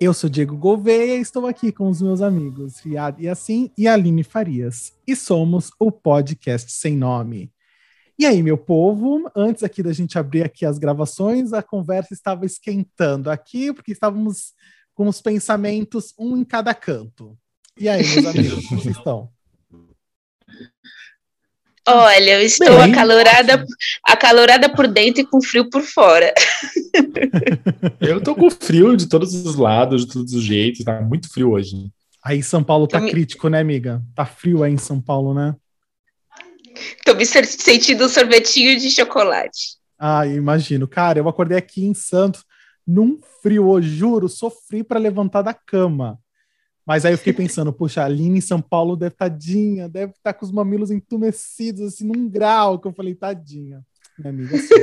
Eu sou Diego Gouveia e estou aqui com os meus amigos Riad Yassin e Aline Farias. E somos o podcast Sem Nome. E aí, meu povo, antes aqui da gente abrir aqui as gravações, a conversa estava esquentando aqui, porque estávamos com os pensamentos um em cada canto. E aí, meus amigos, como vocês estão? Olha, eu estou Bem, acalorada, acalorada por dentro e com frio por fora. Eu tô com frio de todos os lados, de todos os jeitos, tá muito frio hoje. Aí São Paulo tá me... crítico, né, amiga? Tá frio aí em São Paulo, né? Tô me sentindo um sorvetinho de chocolate. Ah, imagino. Cara, eu acordei aqui em Santos num frio, eu juro, sofri para levantar da cama. Mas aí eu fiquei pensando, puxa, a Aline em São Paulo deve tadinha, deve estar tá com os mamilos entumecidos, assim, num grau, que eu falei, tadinha. Minha amiga, assim.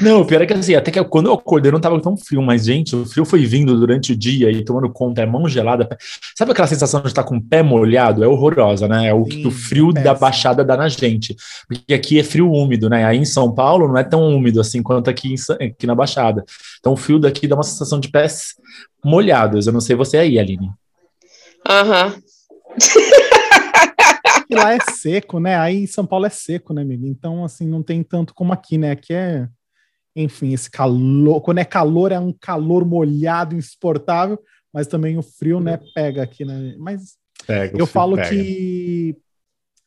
não, o pior é que assim, até que quando eu acordei não tava tão frio, mas, gente, o frio foi vindo durante o dia e tomando conta, é mão gelada. Sabe aquela sensação de estar com o pé molhado? É horrorosa, né? É o Sim, que o frio é da baixada dá na gente. Porque aqui é frio úmido, né? Aí em São Paulo não é tão úmido assim quanto aqui, em, aqui na Baixada. Então o frio daqui dá uma sensação de pés molhados. Eu não sei você aí, Aline. Aham. Uhum. e lá é seco, né? Aí em São Paulo é seco, né, amigo? Então, assim, não tem tanto como aqui, né? Aqui é, enfim, esse calor. Quando é calor, é um calor molhado, insuportável, mas também o frio, né, pega aqui, né? Mas pega, eu falo pega. que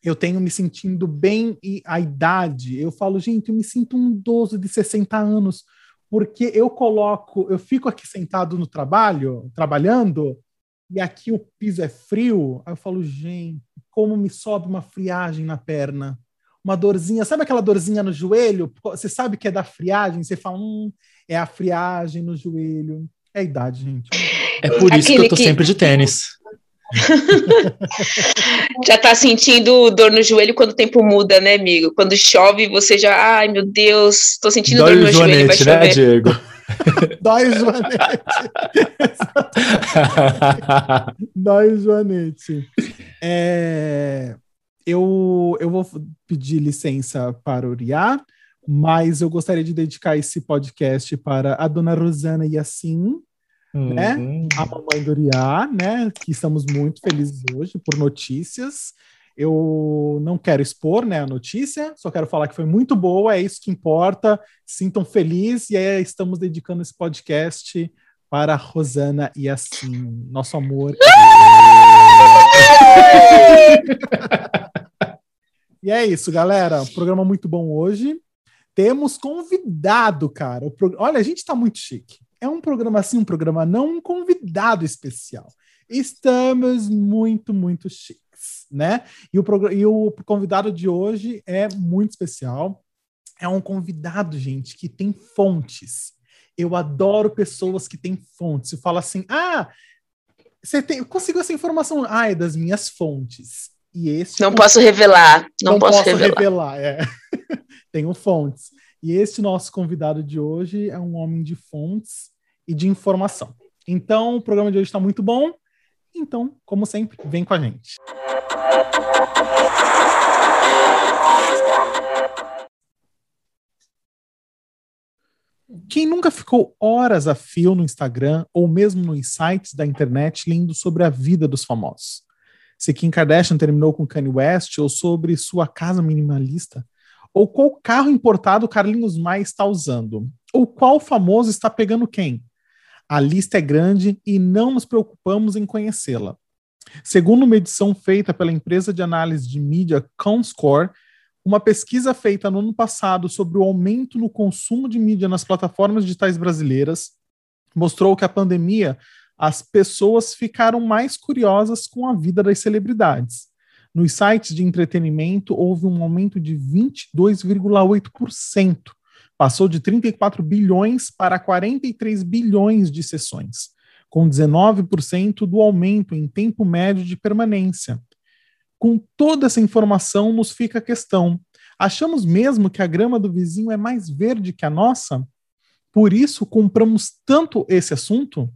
eu tenho me sentindo bem e a idade, eu falo, gente, eu me sinto um idoso de 60 anos, porque eu coloco, eu fico aqui sentado no trabalho, trabalhando, e aqui o piso é frio, aí eu falo, gente, como me sobe uma friagem na perna. Uma dorzinha, sabe aquela dorzinha no joelho? Você sabe que é da friagem, você fala, hum, é a friagem no joelho. É a idade, gente. É por isso Aquele que eu tô que... sempre de tênis. já tá sentindo dor no joelho quando o tempo muda, né, amigo? Quando chove, você já, ai meu Deus, tô sentindo Dói dor no joelho, vai né, chover. Né, Diego? Dói Joanete. Dói Joanete. É, eu, eu vou pedir licença para o Uriá, mas eu gostaria de dedicar esse podcast para a dona Rosana Yassin, uhum. né? A mamãe do Uriá, né? Que estamos muito felizes hoje por notícias. Eu não quero expor né, a notícia, só quero falar que foi muito boa, é isso que importa. Sintam feliz e aí estamos dedicando esse podcast para a Rosana e assim, nosso amor. e é isso, galera. Programa muito bom hoje. Temos convidado, cara. Pro... Olha, a gente está muito chique. É um programa assim, um programa não, um convidado especial. Estamos muito, muito chique né? E o, e o convidado de hoje é muito especial. É um convidado, gente, que tem fontes. Eu adoro pessoas que têm fontes. Eu falo assim: ah, você tem, conseguiu essa informação? Ah, é das minhas fontes. E esse não posso revelar, não, não posso, posso revelar. revelar é. Tenho fontes. E esse nosso convidado de hoje é um homem de fontes e de informação. Então, o programa de hoje está muito bom. Então, como sempre, vem com a gente. Quem nunca ficou horas a fio no Instagram ou mesmo nos sites da internet lendo sobre a vida dos famosos? Se Kim Kardashian terminou com Kanye West ou sobre sua casa minimalista? Ou qual carro importado Carlinhos Maia está usando? Ou qual famoso está pegando quem? A lista é grande e não nos preocupamos em conhecê-la. Segundo uma edição feita pela empresa de análise de mídia Comscore, uma pesquisa feita no ano passado sobre o aumento no consumo de mídia nas plataformas digitais brasileiras mostrou que a pandemia as pessoas ficaram mais curiosas com a vida das celebridades. Nos sites de entretenimento houve um aumento de 22,8%, passou de 34 bilhões para 43 bilhões de sessões com 19% do aumento em tempo médio de permanência. Com toda essa informação, nos fica a questão: achamos mesmo que a grama do vizinho é mais verde que a nossa? Por isso compramos tanto esse assunto?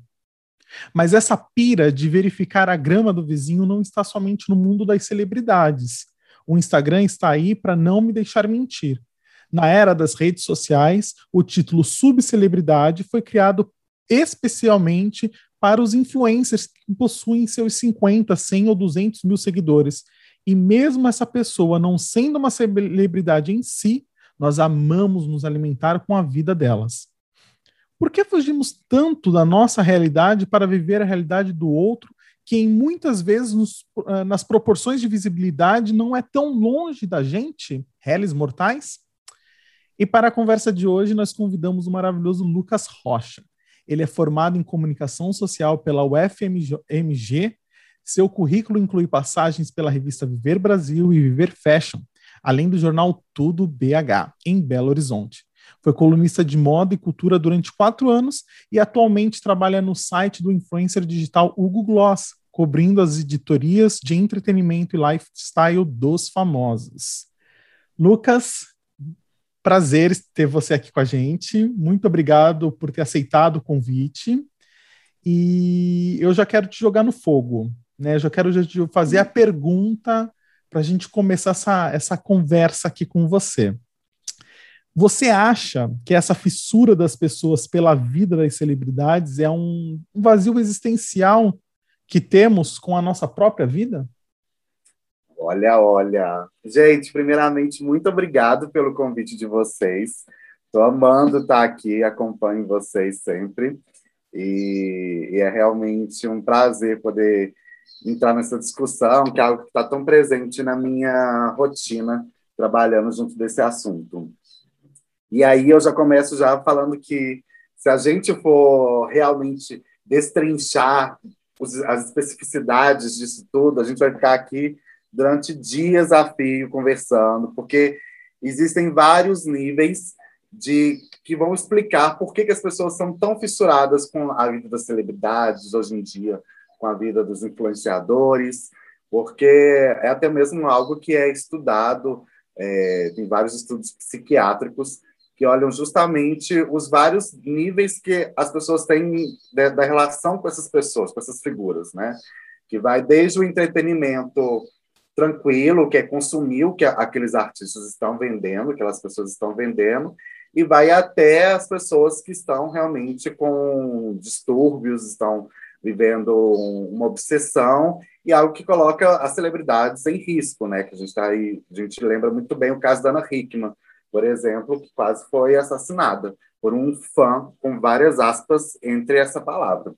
Mas essa pira de verificar a grama do vizinho não está somente no mundo das celebridades. O Instagram está aí para não me deixar mentir. Na era das redes sociais, o título subcelebridade foi criado especialmente para os influencers que possuem seus 50, 100 ou 200 mil seguidores. E mesmo essa pessoa não sendo uma celebridade em si, nós amamos nos alimentar com a vida delas. Por que fugimos tanto da nossa realidade para viver a realidade do outro, que em muitas vezes nos, ah, nas proporções de visibilidade não é tão longe da gente, réis mortais? E para a conversa de hoje, nós convidamos o maravilhoso Lucas Rocha. Ele é formado em comunicação social pela UFMG. Seu currículo inclui passagens pela revista Viver Brasil e Viver Fashion, além do jornal Tudo BH, em Belo Horizonte. Foi colunista de moda e cultura durante quatro anos e atualmente trabalha no site do influencer digital Hugo Gloss, cobrindo as editorias de entretenimento e lifestyle dos famosos. Lucas, prazer ter você aqui com a gente. Muito obrigado por ter aceitado o convite. E eu já quero te jogar no fogo, né? Eu já quero fazer a pergunta para a gente começar essa, essa conversa aqui com você. Você acha que essa fissura das pessoas pela vida das celebridades é um, um vazio existencial que temos com a nossa própria vida? Olha, olha. Gente, primeiramente, muito obrigado pelo convite de vocês. Estou amando estar aqui, acompanho vocês sempre. E, e, é realmente um prazer poder entrar nessa discussão, que é algo que está tão presente na minha rotina, trabalhando junto desse assunto. E aí eu já começo já falando que se a gente for realmente destrinchar as especificidades disso tudo, a gente vai ficar aqui durante dias a fio conversando, porque existem vários níveis de que vão explicar por que, que as pessoas são tão fissuradas com a vida das celebridades hoje em dia, com a vida dos influenciadores, porque é até mesmo algo que é estudado, é, vários estudos psiquiátricos que olham justamente os vários níveis que as pessoas têm da, da relação com essas pessoas, com essas figuras, né? Que vai desde o entretenimento tranquilo, que é consumir o que aqueles artistas estão vendendo, aquelas pessoas estão vendendo, e vai até as pessoas que estão realmente com distúrbios, estão vivendo uma obsessão e algo que coloca as celebridades em risco, né? Que a gente está aí, a gente lembra muito bem o caso da Ana Hickman, por exemplo, que quase foi assassinada por um fã com várias aspas entre essa palavra.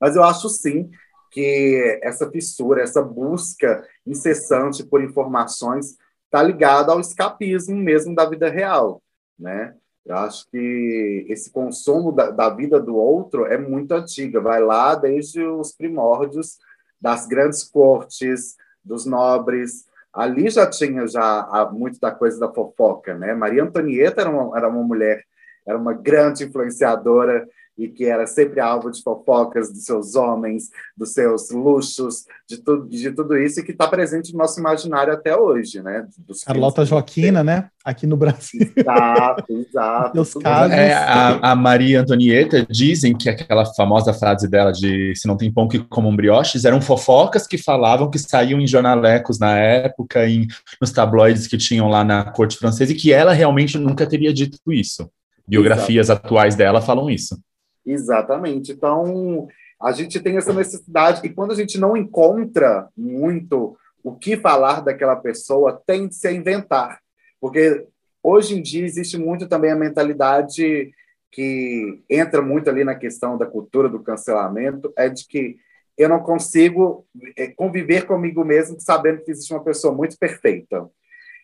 Mas eu acho sim que essa fissura, essa busca incessante por informações está ligada ao escapismo mesmo da vida real, né? Eu acho que esse consumo da, da, vida do outro é muito antiga, vai lá desde os primórdios das grandes cortes, dos nobres. Ali já tinha já muito da coisa da fofoca, né? Maria Antonieta era uma, era uma mulher, era uma grande influenciadora e que era sempre alvo de fofocas dos seus homens, dos seus luxos, de tudo, de tudo isso, e que está presente no nosso imaginário até hoje, né? Dos Carlota Joaquina, né? Aqui no Brasil. Exato, exato. Os casos. É, a, a, Maria Antonieta dizem que aquela famosa frase dela de se não tem pão que comam brioches eram fofocas que falavam que saíam em jornalecos na época, em, nos tabloides que tinham lá na corte francesa, e que ela realmente nunca teria dito isso. Biografias Exato. atuais dela falam isso. Exatamente. Então, a gente tem essa necessidade, e quando a gente não encontra muito o que falar daquela pessoa, tende-se a inventar. Porque hoje em dia existe muito também a mentalidade que entra muito ali na questão da cultura do cancelamento, é de que eu não consigo é, conviver comigo mesmo sabendo que existe uma pessoa muito perfeita.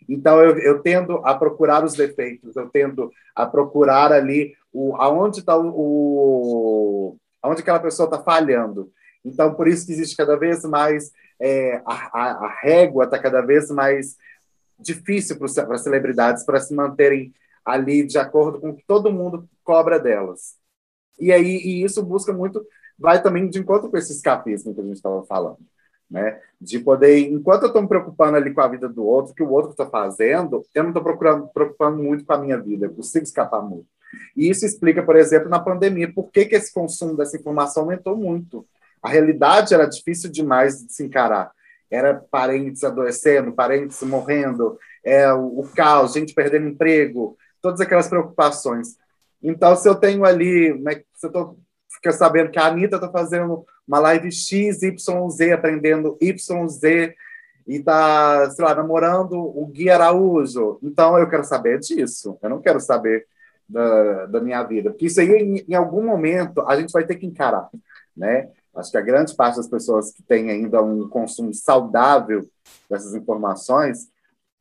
Então, eu, eu tendo a procurar os defeitos, eu tendo a procurar ali o, aonde está o, o, aonde aquela pessoa está falhando. Então, por isso que existe cada vez mais, é, a, a, a régua está cada vez mais difícil para as celebridades para se manterem ali de acordo com o que todo mundo cobra delas. E aí e isso busca muito, vai também de encontro com esse escapismo que a gente estava falando né? De poder, enquanto eu estou me preocupando ali com a vida do outro, que o outro está fazendo, eu não estou procurando preocupando muito com a minha vida, eu consigo escapar muito. E isso explica, por exemplo, na pandemia, por que, que esse consumo dessa informação aumentou muito. A realidade era difícil demais de se encarar. Era parentes adoecendo, parentes morrendo, é, o, o caos, gente perdendo emprego, todas aquelas preocupações. Então, se eu tenho ali, né, se eu estou fica sabendo que a Anitta está fazendo uma live X, Y, Z, aprendendo Y, Z, e tá, sei lá, namorando o Gui Araújo. Então eu quero saber disso. Eu não quero saber da, da minha vida. Porque isso aí, em, em algum momento, a gente vai ter que encarar, né? Acho que a grande parte das pessoas que tem ainda um consumo saudável dessas informações,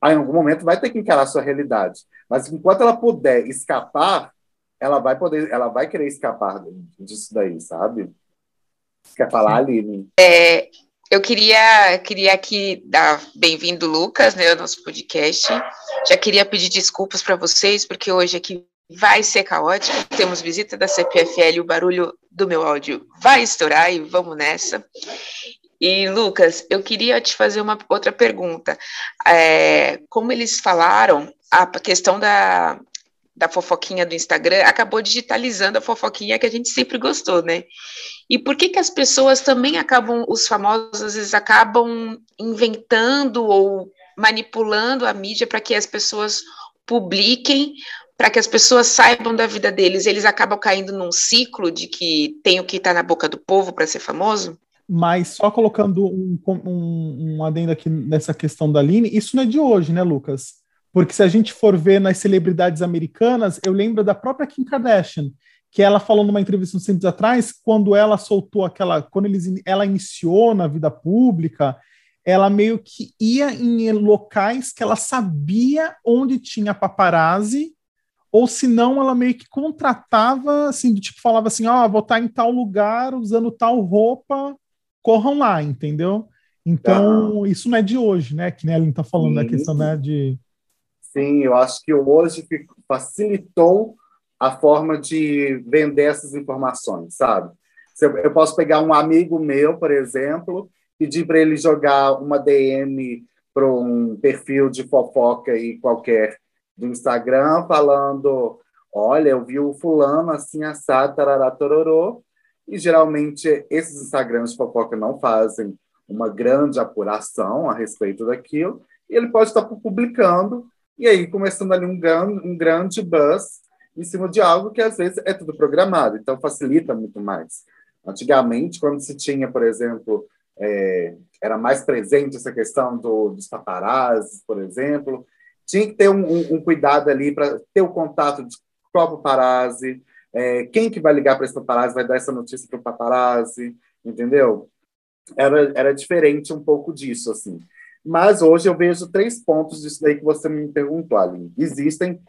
em algum momento vai ter que encarar a sua realidade. Mas enquanto ela puder escapar, ela vai poder, ela vai querer escapar disso daí, sabe? Quer falar, Aline? É, eu queria, queria aqui dar bem-vindo, Lucas, né, ao nosso podcast. Já queria pedir desculpas para vocês, porque hoje aqui vai ser caótico. Temos visita da CPFL, o barulho do meu áudio vai estourar e vamos nessa. E, Lucas, eu queria te fazer uma outra pergunta. É, como eles falaram, a questão da, da fofoquinha do Instagram acabou digitalizando a fofoquinha que a gente sempre gostou, né? E por que que as pessoas também acabam, os famosos às vezes acabam inventando ou manipulando a mídia para que as pessoas publiquem, para que as pessoas saibam da vida deles, eles acabam caindo num ciclo de que tem o que está na boca do povo para ser famoso? Mas só colocando um, um, um adendo aqui nessa questão da Aline, isso não é de hoje, né, Lucas? Porque se a gente for ver nas celebridades americanas, eu lembro da própria Kim Kardashian, que ela falou numa entrevista uns tempos atrás, quando ela soltou aquela, quando eles, ela iniciou na vida pública, ela meio que ia em locais que ela sabia onde tinha paparazzi, ou se não, ela meio que contratava, assim, do tipo, falava assim, ó, oh, vou estar em tal lugar, usando tal roupa, corram lá, entendeu? Então, ah. isso não é de hoje, né? Que nem a Aline tá falando da questão né, de... Sim, eu acho que hoje facilitou a forma de vender essas informações, sabe? Eu posso pegar um amigo meu, por exemplo, pedir para ele jogar uma DM para um perfil de fofoca aí qualquer do Instagram, falando: olha, eu vi o fulano assim, assado, tarará, tororô. E geralmente esses Instagrams de fofoca não fazem uma grande apuração a respeito daquilo, e ele pode estar publicando, e aí começando ali um, um grande buzz em cima de algo que às vezes é tudo programado, então facilita muito mais. Antigamente, quando se tinha, por exemplo, é, era mais presente essa questão do, dos paparazzi, por exemplo, tinha que ter um, um, um cuidado ali para ter o contato de qual paparazzi, é, quem que vai ligar para esse paparazzi vai dar essa notícia para o paparazzi, entendeu? Era, era diferente um pouco disso, assim. Mas hoje eu vejo três pontos disso daí que você me perguntou, Aline. Existem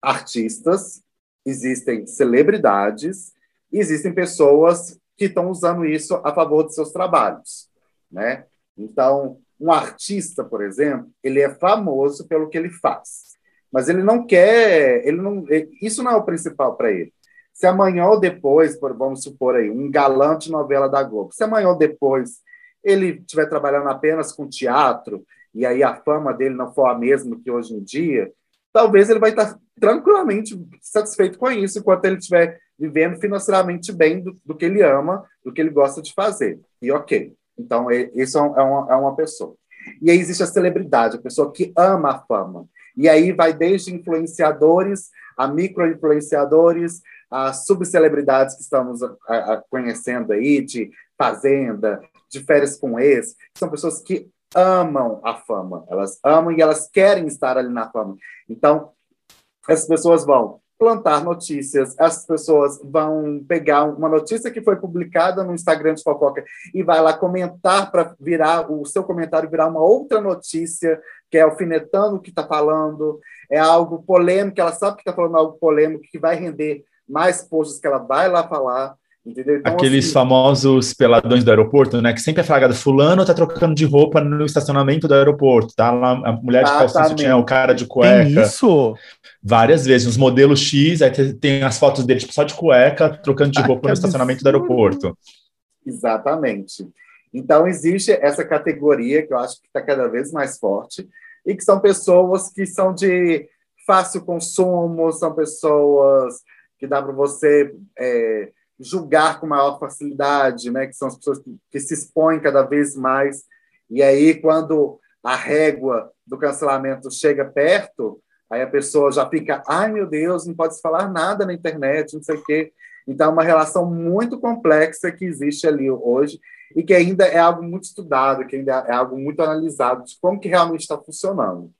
artistas existem celebridades, existem pessoas que estão usando isso a favor de seus trabalhos, né? Então, um artista, por exemplo, ele é famoso pelo que ele faz, mas ele não quer, ele não, isso não é o principal para ele. Se amanhã ou depois, vamos supor aí, um galã de novela da Globo, se amanhã ou depois ele estiver trabalhando apenas com teatro e aí a fama dele não for a mesma que hoje em dia, talvez ele vai estar tranquilamente satisfeito com isso, enquanto ele estiver vivendo financeiramente bem do, do, que ele ama, do que ele gosta de fazer. E ok. Então, isso é, é uma, é uma pessoa. E aí existe a celebridade, a pessoa que ama a fama. E aí vai desde influenciadores a micro-influenciadores, a subcelebridades que estamos a, a, conhecendo aí, de Fazenda, de Férias com Ex, são pessoas que amam a fama, elas amam e elas querem estar ali na fama. Então, essas pessoas vão plantar notícias, essas pessoas vão pegar uma notícia que foi publicada no Instagram de fofoca e vai lá comentar para virar o seu comentário virar uma outra notícia que é alfinetando o que está falando, é algo polêmico, ela sabe que está falando algo polêmico que vai render mais posts que ela vai lá falar. Entendeu? Então, Aqueles assim, famosos peladões do aeroporto, né? Que sempre é flagado, fulano tá trocando de roupa no estacionamento do aeroporto, tá? Lá, a mulher de calcinha tinha o cara de cueca. Tem isso? Várias vezes, os modelos X, aí tem as fotos dele tipo, só de cueca, trocando de roupa no estacionamento do aeroporto. Exatamente. Então, existe essa categoria que eu acho que está cada vez mais forte, e que são pessoas que são de fácil consumo, são pessoas que dá para você é, julgar com maior facilidade, né? que são as pessoas que, que se expõem cada vez mais. E aí, quando a régua do cancelamento chega perto, aí a pessoa já fica, ai meu Deus, não pode falar nada na internet, não sei o quê. Então, é uma relação muito complexa que existe ali hoje e que ainda é algo muito estudado, que ainda é algo muito analisado de como que realmente está funcionando.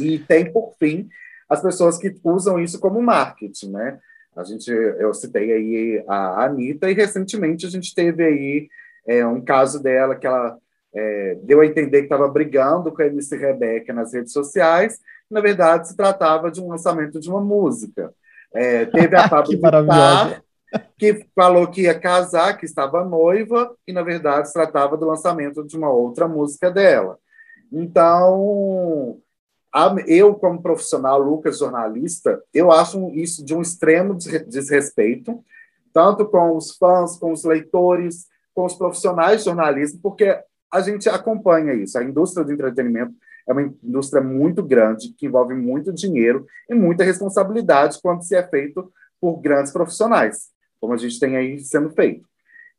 E tem, por fim, as pessoas que usam isso como marketing, né? A gente, eu citei aí a Anitta e recentemente a gente teve aí é, um caso dela que ela é, deu a entender que estava brigando com a MC Rebeca nas redes sociais. Na verdade, se tratava de um lançamento de uma música. É, teve a Pablo Vittar, que falou que ia casar, que estava noiva, e na verdade se tratava do lançamento de uma outra música dela. Então, eu, como profissional, Lucas, jornalista, eu acho isso de um extremo desrespeito, tanto com os fãs, com os leitores, com os profissionais de jornalismo, porque a gente acompanha isso. A indústria do entretenimento é uma indústria muito grande, que envolve muito dinheiro e muita responsabilidade quando se é feito por grandes profissionais, como a gente tem aí sendo feito.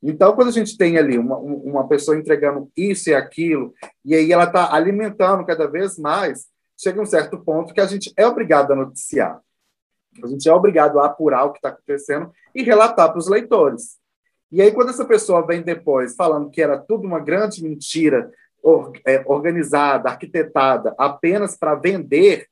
Então, quando a gente tem ali uma, uma pessoa entregando isso e aquilo, e aí ela está alimentando cada vez mais, chega um certo ponto que a gente é obrigado a noticiar. A gente é obrigado a apurar o que está acontecendo e relatar para os leitores. E aí, quando essa pessoa vem depois falando que era tudo uma grande mentira, é, organizada, arquitetada, apenas para vender,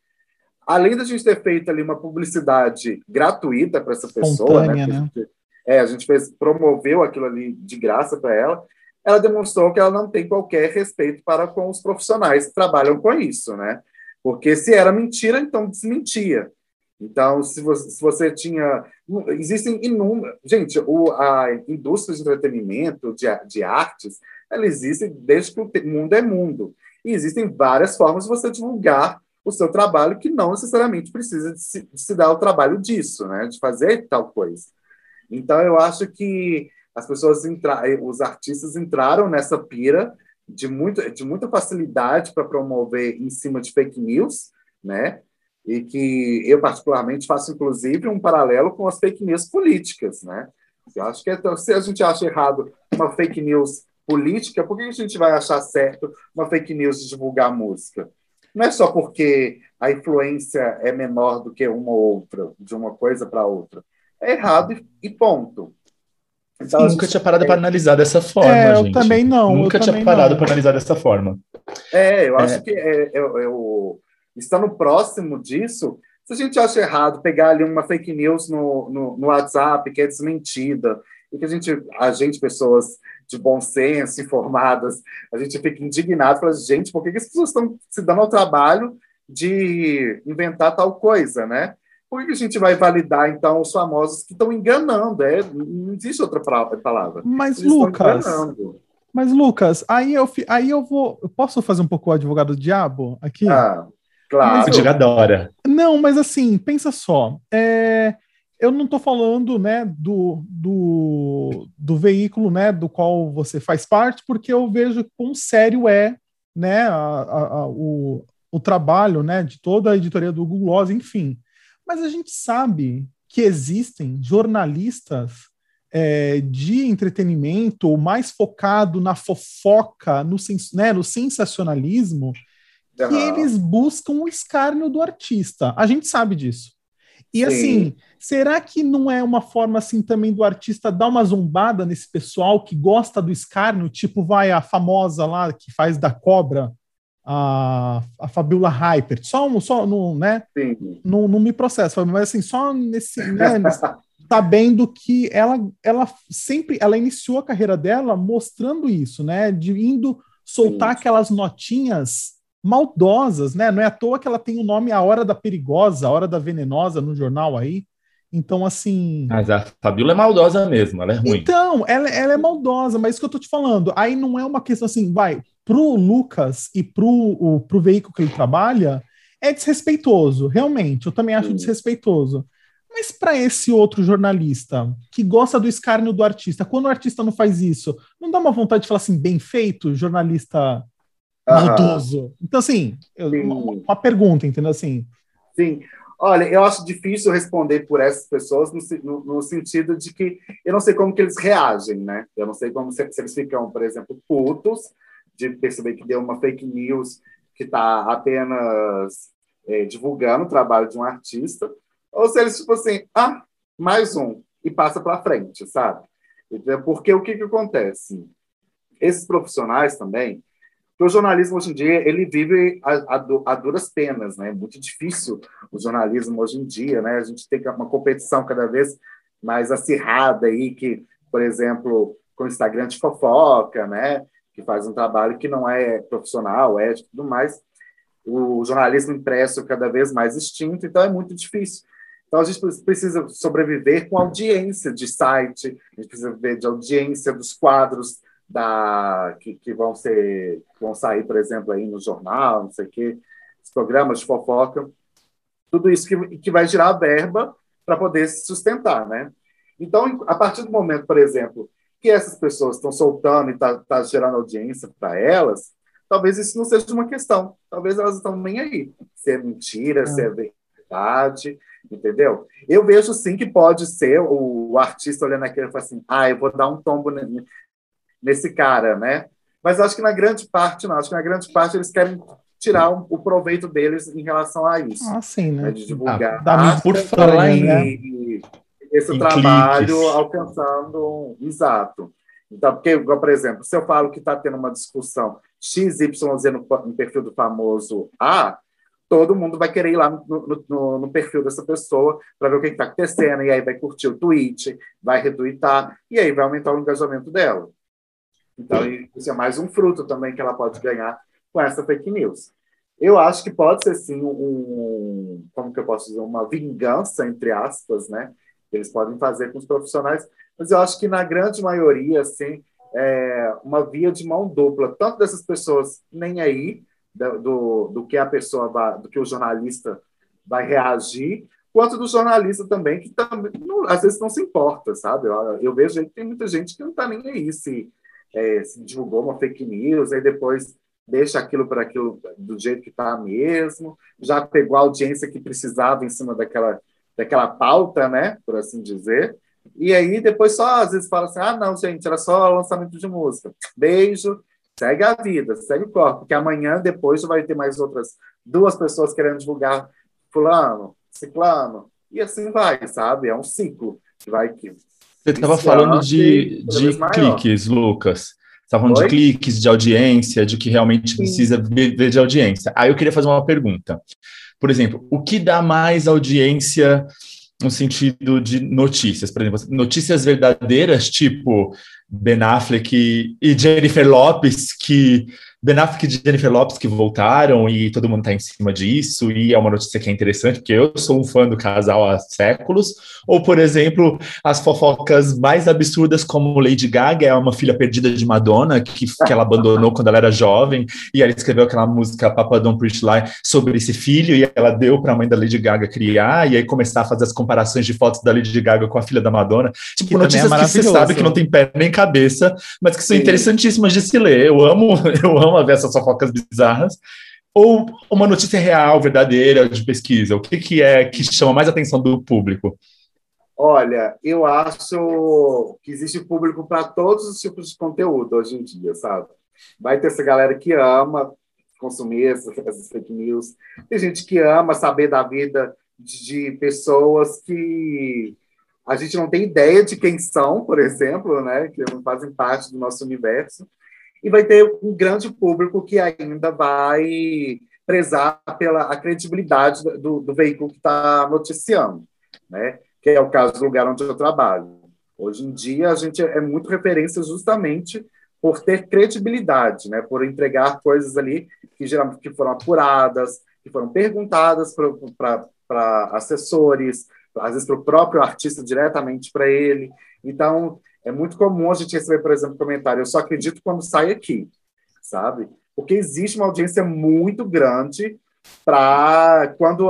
além da gente ter feito ali uma publicidade gratuita para essa pessoa, né? né? A gente, é, a gente fez, promoveu aquilo ali de graça para ela, ela demonstrou que ela não tem qualquer respeito para com os profissionais que trabalham com isso, né? Porque se era mentira, então desmentia. Então, se você, se você tinha. Existem inúmeras. Gente, o, a indústria de entretenimento, de, de artes, ela existe desde que o mundo é mundo. E existem várias formas de você divulgar o seu trabalho que não necessariamente precisa de se, de se dar o trabalho disso, né? De fazer tal coisa. Então, eu acho que as pessoas, entra, os artistas entraram nessa pira de, muito, de muita facilidade para promover em cima de fake news, né? e que eu particularmente faço inclusive um paralelo com as fake news políticas, né? Eu acho que é, se a gente acha errado uma fake news política, por que a gente vai achar certo uma fake news de divulgar música? Não é só porque a influência é menor do que uma ou outra, de uma coisa para outra. É errado e ponto. Então, nunca tinha parado para analisar dessa forma, é, eu gente. também não. Nunca tinha parado para analisar dessa forma. É, eu acho é. que é, eu, eu estando próximo disso, se a gente acha errado pegar ali uma fake news no, no, no WhatsApp que é desmentida, e que a gente, a gente, pessoas de bom senso, informadas, a gente fica indignado, fala, gente, por que, que as pessoas estão se dando ao trabalho de inventar tal coisa, né? Por que a gente vai validar, então, os famosos que estão enganando? É, não existe outra palavra. Mas, Eles Lucas, mas, Lucas, aí eu, aí eu vou. Eu posso fazer um pouco o advogado do diabo aqui? Ah. Claro. Mas, adora. Não, mas assim, pensa só. É, eu não estou falando né, do, do, do, veículo né, do qual você faz parte, porque eu vejo quão sério é né, a, a, a, o, o trabalho né, de toda a editoria do Google Gloss, enfim. Mas a gente sabe que existem jornalistas é, de entretenimento mais focado na fofoca, no, né, no sensacionalismo, que eles buscam o escárnio do artista. A gente sabe disso. E Sim. assim, será que não é uma forma assim também do artista dar uma zombada nesse pessoal que gosta do escárnio? Tipo, vai a famosa lá que faz da cobra, a, a Fabiola Hyper. Só, só no, né? Não me processa, mas assim, só nesse. Né, sabendo que ela, ela sempre ela iniciou a carreira dela mostrando isso, né? De indo soltar Sim. aquelas notinhas maldosas, né? Não é à toa que ela tem o nome A Hora da Perigosa, A Hora da Venenosa no jornal aí. Então, assim. Mas a Fabiola é maldosa mesmo, ela é ruim. Então, ela, ela é maldosa, mas isso que eu tô te falando. Aí não é uma questão assim, vai, pro Lucas e pro, o, pro veículo que ele trabalha, é desrespeitoso, realmente. Eu também acho desrespeitoso. Mas para esse outro jornalista que gosta do escárnio do artista, quando o artista não faz isso, não dá uma vontade de falar assim, bem feito, jornalista maldoso. Então, assim, eu, uma, uma, pergunta, entendeu? Assim. Sim. Olha, eu acho difícil responder por essas pessoas no, no, no, sentido de que eu não sei como que eles reagem, né? Eu não sei como se, se eles ficam, por exemplo, putos de perceber que deu uma fake news que está apenas é, divulgando o trabalho de um artista, ou se eles, tipo assim, ah, mais um, e passa para frente, sabe? Então, porque o que, que acontece? Esses profissionais também, o jornalismo hoje em dia ele vive a, a, a, duras penas, né? É muito difícil o jornalismo hoje em dia, né? A gente tem uma competição cada vez mais acirrada aí que, por exemplo, com o Instagram de fofoca, né? Que faz um trabalho que não é profissional, ético, tudo mais. O jornalismo impresso cada vez mais extinto, então é muito difícil. Então, a gente precisa sobreviver com audiência de site, a gente precisa ver de audiência dos quadros da, que, que vão ser que vão sair, por exemplo, aí no jornal, não sei o quê, os programas de fofoca, tudo isso que, que vai gerar verba para poder se sustentar, né? Então, a partir do momento, por exemplo, que essas pessoas estão soltando e está tá gerando audiência para elas, talvez isso não seja uma questão. Talvez elas estão nem aí. Se é mentira, se é ah. verdade entendeu? Eu vejo sim que pode ser o, o artista olhando aquilo e falando assim, ah, eu vou dar um tombo nesse cara, né? Mas acho que na grande parte não, acho que na grande parte eles querem tirar o, o proveito deles em relação a isso. Ah, sim, né? né? De divulgar. Ah, por falar em, esse trabalho alcançando um exato. Então, porque, por exemplo, se eu falo que está tendo uma discussão XYZ no, no perfil do famoso A, todo mundo vai querer ir lá no, no, no perfil dessa pessoa para ver o que está acontecendo, e aí vai curtir o tweet, vai retweetar, e aí vai aumentar o engajamento dela. Então, isso é mais um fruto também que ela pode ganhar com essa fake news. Eu acho que pode ser, sim, um, como que eu posso dizer, uma vingança, entre aspas, né? Eles podem fazer com os profissionais, mas eu acho que na grande maioria, assim, é uma via de mão dupla, tanto dessas pessoas nem aí, do, do que a pessoa vai, do que o jornalista vai reagir, quanto do jornalista também, que também, não, às vezes não se importa, sabe? Eu, eu vejo que tem muita gente que não está nem aí se, é, se divulgou uma fake news, aí depois deixa aquilo para aquilo do jeito que está mesmo, já pegou a audiência que precisava em cima daquela, daquela pauta, né, por assim dizer, e aí depois só às vezes fala assim, ah, não, gente, era só lançamento de música. Beijo, segue a vida, segue o corpo, porque amanhã, depois, vai ter mais outras duas pessoas querendo divulgar fulano, ciclano, e assim vai, sabe? É um ciclo que vai que Você estava falando de, de cliques, Lucas. Estava falando Oi? de cliques, de audiência, de que realmente Sim. precisa ver de audiência. Aí eu queria fazer uma pergunta. Por exemplo, o que dá mais audiência no sentido de notícias? Por exemplo, notícias verdadeiras, tipo Ben Affleck e Jennifer Lopes, que Ben Affleck e Jennifer Lopes que voltaram e todo mundo está em cima disso, e é uma notícia que é interessante, porque eu sou um fã do casal há séculos. Ou, por exemplo, as fofocas mais absurdas, como Lady Gaga é uma filha perdida de Madonna, que, que ela abandonou quando ela era jovem, e ela escreveu aquela música Papa Don't Preach Lie sobre esse filho, e ela deu para a mãe da Lady Gaga criar, e aí começar a fazer as comparações de fotos da Lady Gaga com a filha da Madonna. Tipo, que notícias é que você sabe que não tem pé nem cabeça, mas que são Sim. interessantíssimas de se ler. Eu amo, eu amo a ver essas fofocas bizarras, ou uma notícia real, verdadeira, de pesquisa? O que, que é que chama mais atenção do público? Olha, eu acho que existe público para todos os tipos de conteúdo hoje em dia, sabe? Vai ter essa galera que ama consumir essas, essas fake news, tem gente que ama saber da vida de pessoas que a gente não tem ideia de quem são, por exemplo, né, que não fazem parte do nosso universo e vai ter um grande público que ainda vai prezar pela credibilidade do, do veículo que está noticiando, né? que é o caso do lugar onde eu trabalho. Hoje em dia, a gente é muito referência justamente por ter credibilidade, né? por entregar coisas ali que, geralmente, que foram apuradas, que foram perguntadas para assessores, às vezes para o próprio artista diretamente para ele. Então, é muito comum a gente receber, por exemplo, comentário, eu só acredito quando sai aqui, sabe? Porque existe uma audiência muito grande para quando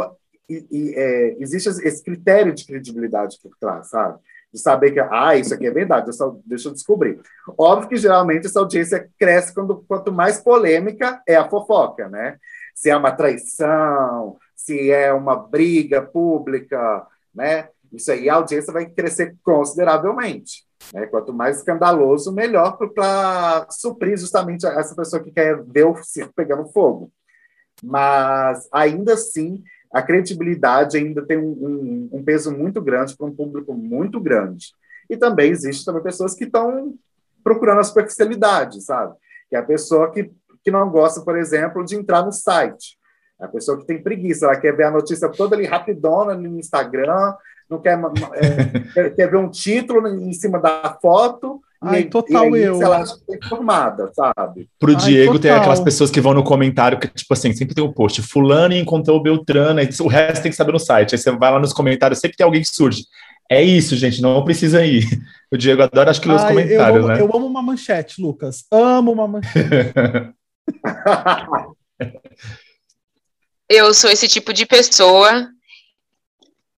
e, e, é, existe esse critério de credibilidade por trás, sabe? De saber que, ah, isso aqui é verdade, eu deixa eu descobrir. Óbvio que geralmente essa audiência cresce quando, quanto mais polêmica é a fofoca, né? Se é uma traição, se é uma briga pública, né? Isso aí a audiência vai crescer consideravelmente. Né? Quanto mais escandaloso, melhor para suprir justamente essa pessoa que quer ver o circo pegando fogo. Mas, ainda assim, a credibilidade ainda tem um, um, um peso muito grande para um público muito grande. E também existe também pessoas que estão procurando a superficialidade, sabe? Que é a pessoa que, que não gosta, por exemplo, de entrar no site. É a pessoa que tem preguiça, ela quer ver a notícia toda ali rapidona no Instagram, não quer, é, quer ver um título em cima da foto. Ai, e, total e aí, eu. Ela tá informada, sabe? Pro Ai, Diego total. tem aquelas pessoas que vão no comentário que, tipo assim, sempre tem um post, fulano encontrou o Beltrano, o resto tem que saber no site. Aí você vai lá nos comentários, sempre tem alguém que surge. É isso, gente, não precisa ir. O Diego adora, acho que, os comentários, eu amo, né? Eu amo uma manchete, Lucas. Amo uma manchete. eu sou esse tipo de pessoa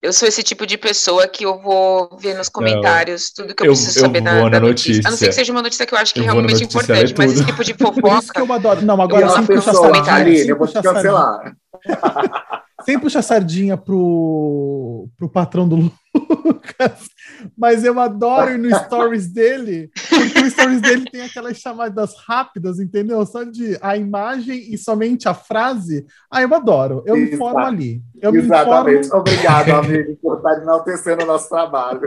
eu sou esse tipo de pessoa que eu vou ver nos comentários tudo que eu, eu preciso eu saber da, da notícia. notícia. A não ser que seja uma notícia que eu acho que é realmente importante, mas esse tipo de fofoca. Por isso que eu adoro. Não, agora eu sem puxar sardinha. Eu vou te cancelar. sem puxar sardinha pro, pro patrão do Lucas, mas eu adoro ir no stories dele, porque o stories dele tem aquelas chamadas rápidas, entendeu? Só de a imagem e somente a frase. Ah, eu adoro. Eu Exato. me informo ali. Eu Exatamente. Informo... Obrigado, amigo, por estar enaltecendo o nosso trabalho.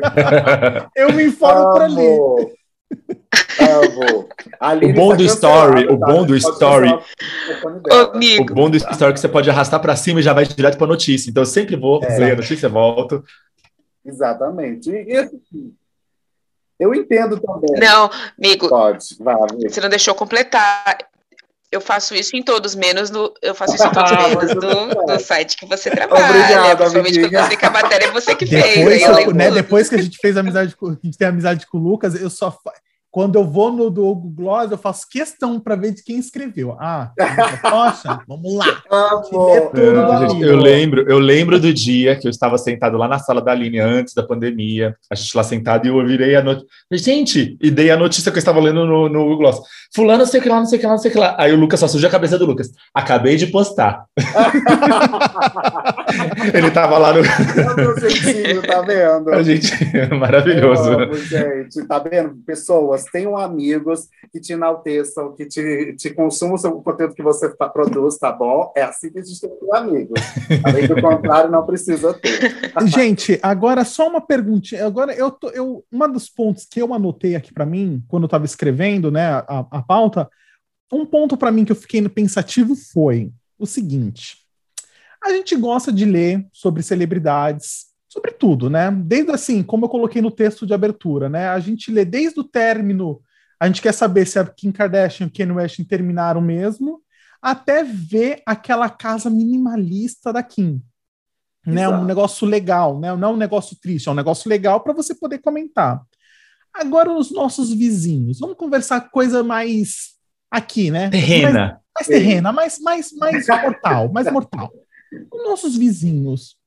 eu me informo por ali. o bom do story, o bom do story, o bom do story é que você pode arrastar para cima e já vai direto para a notícia. Então eu sempre vou é. ler a notícia, volto. Exatamente. E, assim, eu entendo também. Não, amigo. Pode, vai, Você não deixou completar. Eu faço isso em todos, menos no. Eu faço isso em todos, menos do, do site que você trabalha. Obrigada, principalmente quando eu sei que a matéria é você que depois, fez. Eu, né, depois que a gente fez amizade com, a gente tem amizade com o Lucas, eu só quando eu vou no do Google Gloss, eu faço questão para ver de quem escreveu. Ah, poxa, vamos lá. É, gente, eu lembro, eu lembro do dia que eu estava sentado lá na sala da Aline antes da pandemia, a gente lá sentado e eu virei a notícia. Gente, e dei a notícia que eu estava lendo no, no Google Gloss. Fulano, não sei o que lá, não sei o que lá, não sei o que lá. Aí o Lucas só surgiu a cabeça do Lucas. Acabei de postar. Ele estava lá no. tá vendo? A gente, maravilhoso. Amo, gente, tá vendo? Pessoas, tenham amigos que te enalteçam, que te, te consumam o conteúdo que você produz, tá bom? É assim que a gente tem que ter amigos. Além do contrário, não precisa ter. gente, agora só uma perguntinha. Agora, eu, tô, eu uma dos pontos que eu anotei aqui para mim, quando eu estava escrevendo, né, a, a pauta, um ponto para mim que eu fiquei pensativo foi o seguinte: a gente gosta de ler sobre celebridades, sobre tudo, né? Desde assim, como eu coloquei no texto de abertura, né? A gente lê desde o término, a gente quer saber se a Kim Kardashian e o Kanye West terminaram mesmo, até ver aquela casa minimalista da Kim. Né, um negócio legal, né? Não é um negócio triste, é um negócio legal para você poder comentar. Agora, os nossos vizinhos, vamos conversar coisa mais aqui, né? Terrena. Mais, mais terrena, mais, mais, mais mortal, mais mortal. Os nossos vizinhos,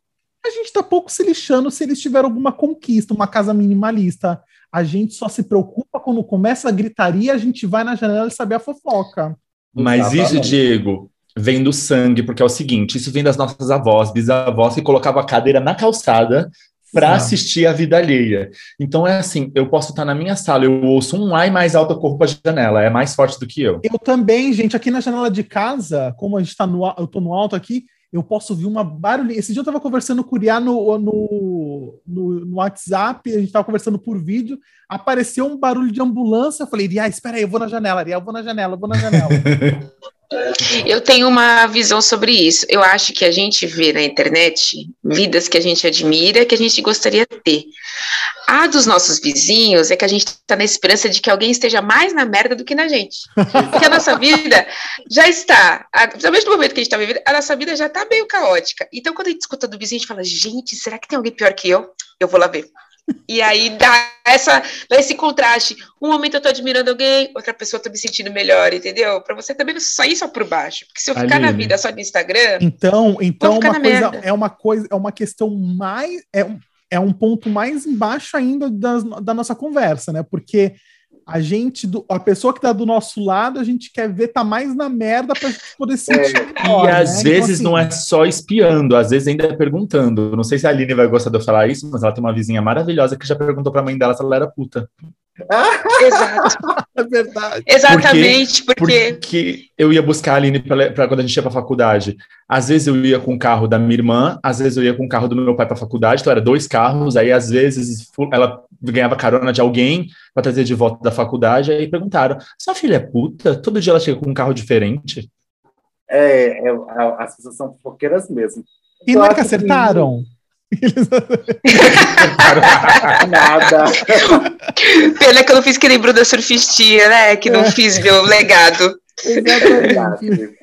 a gente está pouco se lixando se eles tiveram alguma conquista, uma casa minimalista. A gente só se preocupa quando começa a gritaria, a gente vai na janela e saber a fofoca. Mas isso, Diego, vem do sangue, porque é o seguinte: isso vem das nossas avós, bisavós, que colocavam a cadeira na calçada para assistir a vida alheia. Então é assim, eu posso estar na minha sala, eu ouço um ai mais alto, eu corro para a janela, é mais forte do que eu. Eu também, gente, aqui na janela de casa, como a gente está no, eu tô no alto aqui, eu posso ouvir uma barulhinha. Esse dia eu estava conversando com o Uriá no, no, no, no, WhatsApp, a gente estava conversando por vídeo, apareceu um barulho de ambulância, eu falei, Uriá, espera aí, eu vou na janela, Uriá, eu vou na janela, eu vou na janela. Eu tenho uma visão sobre isso. Eu acho que a gente vê na internet vidas que a gente admira, que a gente gostaria de ter. A dos nossos vizinhos é que a gente está na esperança de que alguém esteja mais na merda do que na gente. Porque a nossa vida já está, principalmente no momento que a gente está vivendo, a nossa vida já está meio caótica. Então, quando a gente escuta do vizinho, a gente fala: gente, será que tem alguém pior que eu? Eu vou lá ver. E aí dá, essa, dá esse contraste. Um momento eu tô admirando alguém, outra pessoa tô me sentindo melhor, entendeu? Para você também não sair só por baixo. Porque se eu ficar na vida só no Instagram. Então, então uma coisa, é uma coisa, é uma questão mais. É um, é um ponto mais embaixo ainda das, da nossa conversa, né? Porque a gente, do, a pessoa que tá do nosso lado, a gente quer ver tá mais na merda pra gente poder sentir é. melhor, E né? às então, vezes então, assim, não é só espiando, às vezes ainda é perguntando. Não sei se a Aline vai gostar de eu falar isso, mas ela tem uma vizinha maravilhosa que já perguntou pra mãe dela se ela era puta. Exato. É verdade. Exatamente, porque, porque... porque eu ia buscar a Aline para quando a gente ia para faculdade. Às vezes eu ia com o carro da minha irmã, às vezes eu ia com o carro do meu pai para faculdade, então era dois carros, aí às vezes ela ganhava carona de alguém para trazer de volta da faculdade, aí perguntaram: "Sua filha é puta? Todo dia ela chega com um carro diferente?" É, é as pessoas são fofoqueiras mesmo. E não é que acertaram? Que... Nada. Pena que eu não fiz que lembrou da surfistinha, né? Que não é. fiz meu legado. Exatamente.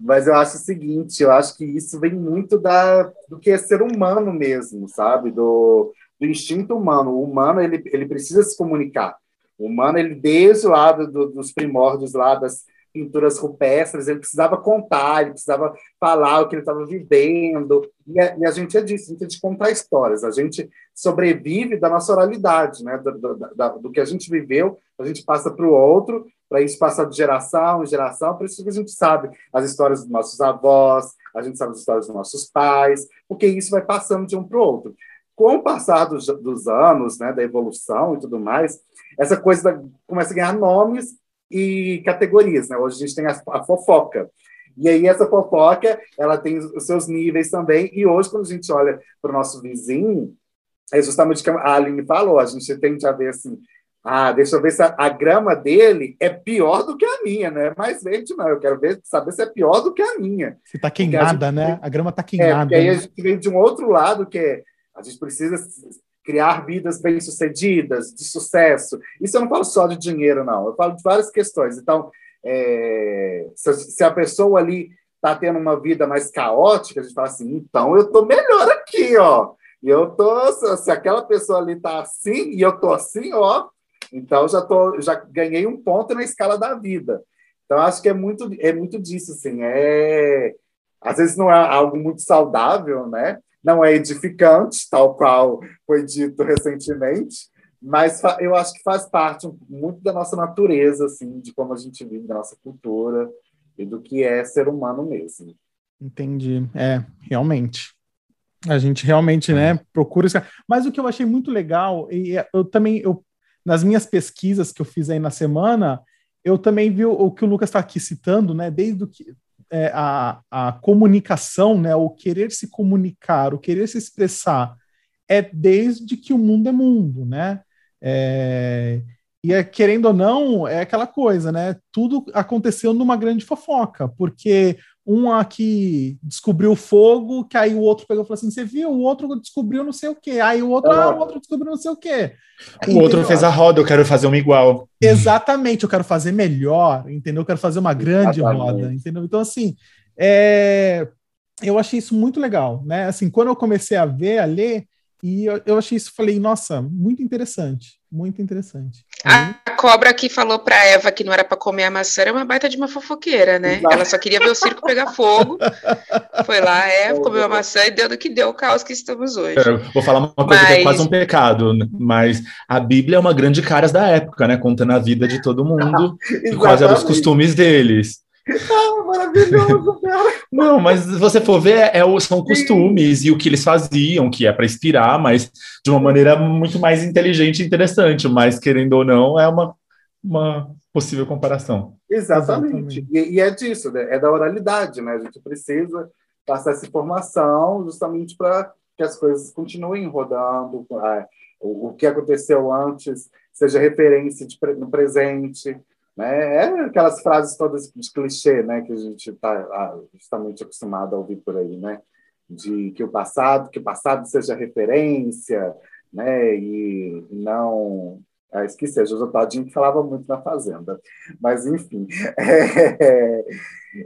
Mas eu acho o seguinte, eu acho que isso vem muito da, do que é ser humano mesmo, sabe? Do, do instinto humano. O humano, ele, ele precisa se comunicar. Humano, ele desde lado do, dos primórdios lá das pinturas rupestres, ele precisava contar, ele precisava falar o que ele estava vivendo, e a, e a, gente é disso, a gente é de contar histórias, a gente sobrevive da nossa oralidade, né? do, do, do, do que a gente viveu, a gente passa para o outro, para isso passar de geração em geração, por isso que a gente sabe as histórias dos nossos avós, a gente sabe as histórias dos nossos pais, porque isso vai passando de um para o outro. Com o passar dos, dos anos, né, da evolução e tudo mais, essa coisa da, começa a ganhar nomes e categorias, né? Hoje a gente tem a, a fofoca. E aí essa fofoca, ela tem os seus níveis também. E hoje, quando a gente olha para o nosso vizinho, é justamente o que a Aline falou, a gente tende a ver assim, ah, deixa eu ver se a, a, grama dele é pior do que a minha, né? Mais verde não, eu quero ver, saber se é pior do que a minha. Se está queimada, a né? a grama está queimada. É, porque aí a né? gente vem de um outro lado, que é, a gente precisa criar vidas bem-sucedidas, de sucesso. Isso eu não falo só de dinheiro, não. Eu falo de várias questões. Então, é, se, a pessoa ali está tendo uma vida mais caótica, a gente fala assim, então eu estou melhor aqui, ó. E eu tô, se aquela pessoa ali está assim e eu estou assim, ó, então já tô, já ganhei um ponto na escala da vida. Então acho que é muito, é muito disso, assim. É, às vezes não é algo muito saudável, né? Não é edificante, tal qual foi dito recentemente, mas eu acho que faz parte muito da nossa natureza, assim, de como a gente vive, da nossa cultura e do que é ser humano mesmo. Entendi. É, realmente. A gente realmente, né, procura isso. Mas o que eu achei muito legal, e eu também, eu, nas minhas pesquisas que eu fiz aí na semana, eu também vi o, o que o Lucas está aqui citando, né, desde o que, é, a, a comunicação, né, o querer se comunicar, o querer se expressar, é desde que o mundo é mundo, né? É, e é, querendo ou não, é aquela coisa, né? Tudo aconteceu numa grande fofoca, porque um aqui descobriu fogo, que aí o outro pegou e falou assim: você viu? O outro descobriu não sei o quê. Aí o outro, ah, o outro descobriu não sei o quê. O entendeu? outro fez a roda, eu quero fazer uma igual. Exatamente, eu quero fazer melhor, entendeu? Eu quero fazer uma grande Exatamente. roda, entendeu? Então, assim, é... eu achei isso muito legal, né? Assim, quando eu comecei a ver, a ler, e eu, eu achei isso, falei, nossa, muito interessante. Muito interessante. A cobra que falou para Eva que não era para comer a maçã era uma baita de uma fofoqueira, né? Ela só queria ver o circo pegar fogo. Foi lá, Eva comeu a maçã e deu do que deu o caos que estamos hoje. Eu vou falar uma coisa mas... que é quase um pecado, mas a Bíblia é uma grande caras da época, né? Contando a vida de todo mundo e quais eram os costumes deles. Ah, maravilhoso, cara. Não, mas se você for ver, é, é são costumes Sim. e o que eles faziam, que é para inspirar, mas de uma maneira muito mais inteligente e interessante, mas querendo ou não, é uma, uma possível comparação. Exatamente. E, e, é disso, né? é da oralidade, né? A gente precisa passar essa informação justamente para que as coisas continuem rodando, ah, o, o que aconteceu antes seja referência de, no presente? É aquelas frases todas de clichê, né, que a gente está justamente acostumado a ouvir por aí, né? De que o passado, que o passado seja referência, né? E não ah, esqueci, a Jojo que falava muito na Fazenda. Mas, enfim, é,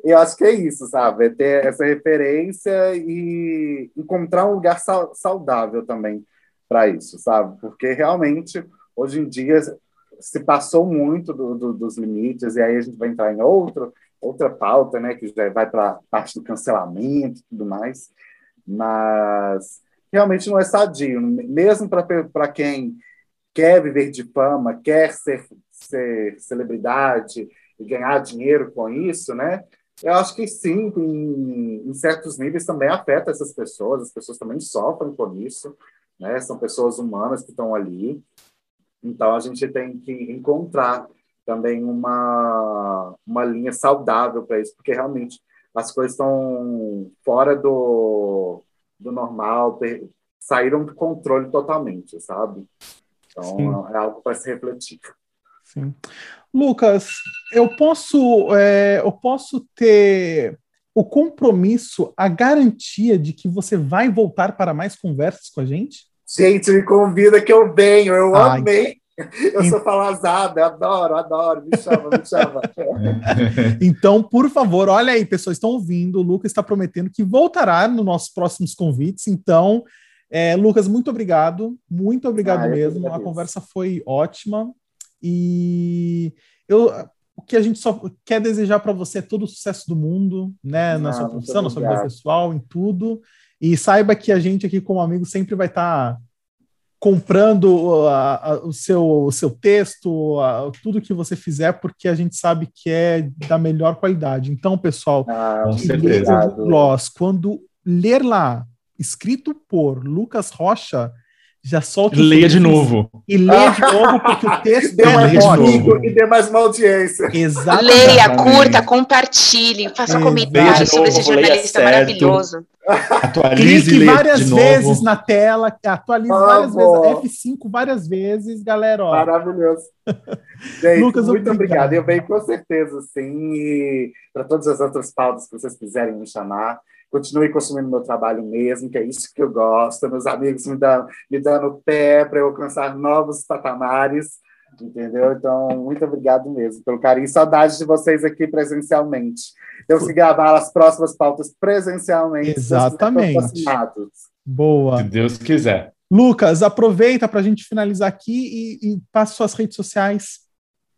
eu acho que é isso, sabe? É ter essa referência e encontrar um lugar saudável também para isso, sabe? Porque realmente, hoje em dia, se passou muito do, do, dos limites, e aí a gente vai entrar em outro, outra pauta, né, que já vai para a parte do cancelamento e tudo mais, mas realmente não é sadio, mesmo para quem quer viver de fama, quer ser, ser celebridade e ganhar dinheiro com isso, né? Eu acho que sim, em, em, certos níveis também afeta essas pessoas, as pessoas também sofrem com isso, né? São pessoas humanas que estão ali. Então a gente tem que encontrar também uma, uma linha saudável para isso, porque realmente as coisas estão fora do, do normal, saíram do controle totalmente, sabe? Então Sim. é algo para se refletir. Sim. Lucas, eu posso, é, eu posso ter o compromisso, a garantia de que você vai voltar para mais conversas com a gente? Gente, me convida que eu venho, eu Ai. amei. Eu sou falazada, adoro, adoro, me chama, me chama. então, por favor, olha aí, pessoas estão ouvindo, o Lucas está prometendo que voltará nos nossos próximos convites, então, é, Lucas, muito obrigado, muito obrigado ah, mesmo, a conversa foi ótima, e eu, o que a gente só quer desejar para você é todo o sucesso do mundo, né? Na ah, sua profissão, na sua vida pessoal, em tudo. E saiba que a gente aqui, como amigo, sempre vai estar tá comprando a, a, o, seu, o seu texto, a, tudo que você fizer, porque a gente sabe que é da melhor qualidade. Então, pessoal, ah, Gloss, quando ler lá, escrito por Lucas Rocha, já solta. Leia de novo. E leia de novo, porque o texto dê mais ótimo. E dê mais uma audiência. Exatamente. Leia, curta, compartilhe, faça um comentários sobre esse jornalista maravilhoso. Atualize Clique várias vezes na tela, atualize ah, várias boa. vezes, F5 várias vezes, galera. Ó. Maravilhoso. Gente, Lucas, muito obrigado. obrigado. Eu venho com certeza, sim, para todas as outras pautas que vocês quiserem me chamar continue consumindo meu trabalho mesmo, que é isso que eu gosto, meus amigos me dão, me dando pé para eu alcançar novos patamares, entendeu? Então, muito obrigado mesmo pelo carinho. Saudade de vocês aqui presencialmente. Eu se gravar as próximas pautas presencialmente. Exatamente. Boa. Se Deus quiser. Lucas, aproveita para a gente finalizar aqui e, e passa suas redes sociais.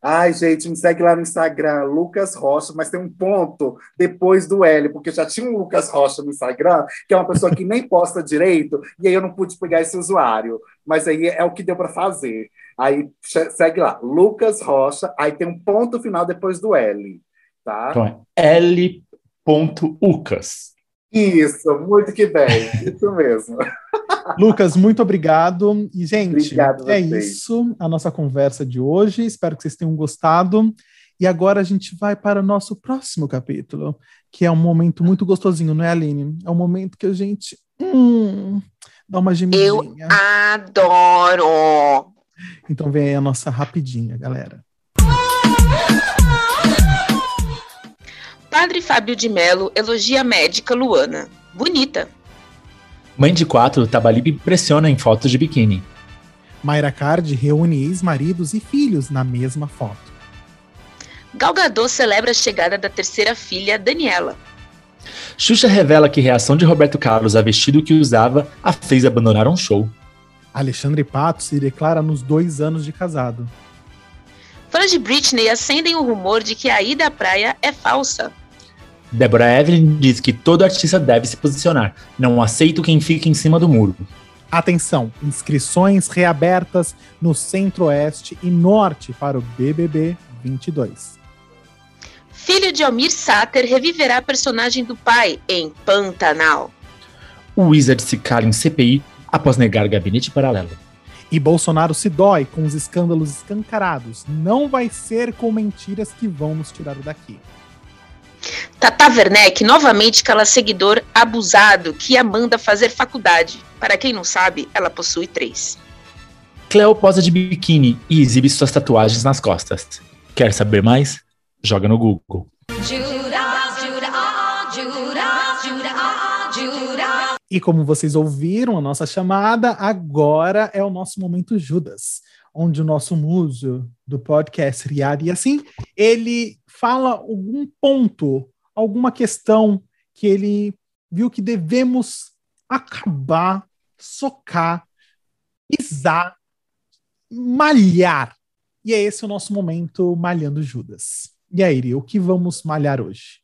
Ai, gente, me segue lá no Instagram, Lucas Rocha, mas tem um ponto depois do L, porque já tinha um Lucas Rocha no Instagram, que é uma pessoa que nem posta direito, e aí eu não pude pegar esse usuário. Mas aí é o que deu para fazer. Aí segue lá, Lucas Rocha, aí tem um ponto final depois do L, tá? Então é L.ucas. Isso, muito que bem, isso mesmo. Lucas, muito obrigado. E, gente, obrigado é isso a nossa conversa de hoje. Espero que vocês tenham gostado. E agora a gente vai para o nosso próximo capítulo, que é um momento muito gostosinho, não é, Aline? É um momento que a gente hum, dá uma gemidinha. Eu adoro! Então vem aí a nossa rapidinha, galera. Padre Fábio de Melo elogia a médica Luana. Bonita. Mãe de quatro, Tabalib impressiona em fotos de biquíni. Mayra Card reúne ex-maridos e filhos na mesma foto. Galgador celebra a chegada da terceira filha, Daniela. Xuxa revela que reação de Roberto Carlos a vestido que usava a fez abandonar um show. Alexandre Pato se declara nos dois anos de casado. Fãs de Britney acendem o rumor de que a ida à praia é falsa. Deborah Evelyn diz que todo artista deve se posicionar. Não aceito quem fica em cima do muro. Atenção, inscrições reabertas no Centro-Oeste e Norte para o BBB 22. Filho de Almir Sater reviverá a personagem do pai em Pantanal. O Wizard se cala em CPI após negar gabinete paralelo. E Bolsonaro se dói com os escândalos escancarados. Não vai ser com mentiras que vão nos tirar daqui. Tata Werneck novamente cala seguidor abusado que a manda fazer faculdade. Para quem não sabe, ela possui três. Cleo posa de biquíni e exibe suas tatuagens nas costas. Quer saber mais? Joga no Google. E como vocês ouviram a nossa chamada, agora é o nosso momento Judas, onde o nosso muso do podcast Riad e assim, ele fala algum ponto, alguma questão que ele viu que devemos acabar, socar, pisar, malhar. E é esse o nosso momento malhando Judas. E aí, o que vamos malhar hoje?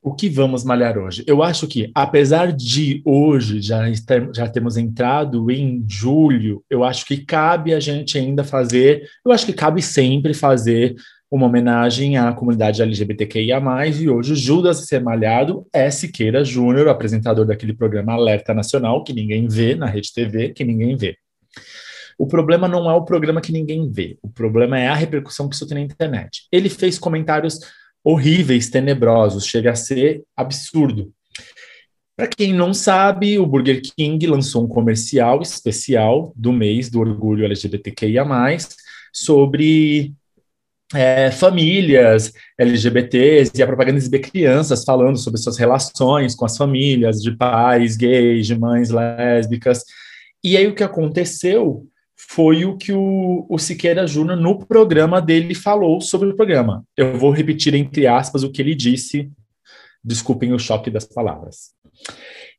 O que vamos malhar hoje? Eu acho que, apesar de hoje já, já termos entrado em julho, eu acho que cabe a gente ainda fazer, eu acho que cabe sempre fazer uma homenagem à comunidade LGBTQIA+, e hoje Judas Ser Malhado é Siqueira Júnior, apresentador daquele programa Alerta Nacional, que ninguém vê na Rede TV, que ninguém vê. O problema não é o programa que ninguém vê, o problema é a repercussão que isso tem na internet. Ele fez comentários horríveis, tenebrosos, chega a ser absurdo. Para quem não sabe, o Burger King lançou um comercial especial do mês do orgulho LGBTQIA, sobre é, famílias LGBTs e a propaganda exibia crianças falando sobre suas relações com as famílias, de pais gays, de mães lésbicas. E aí o que aconteceu foi o que o, o Siqueira Júnior, no programa dele, falou sobre o programa. Eu vou repetir, entre aspas, o que ele disse. Desculpem o choque das palavras.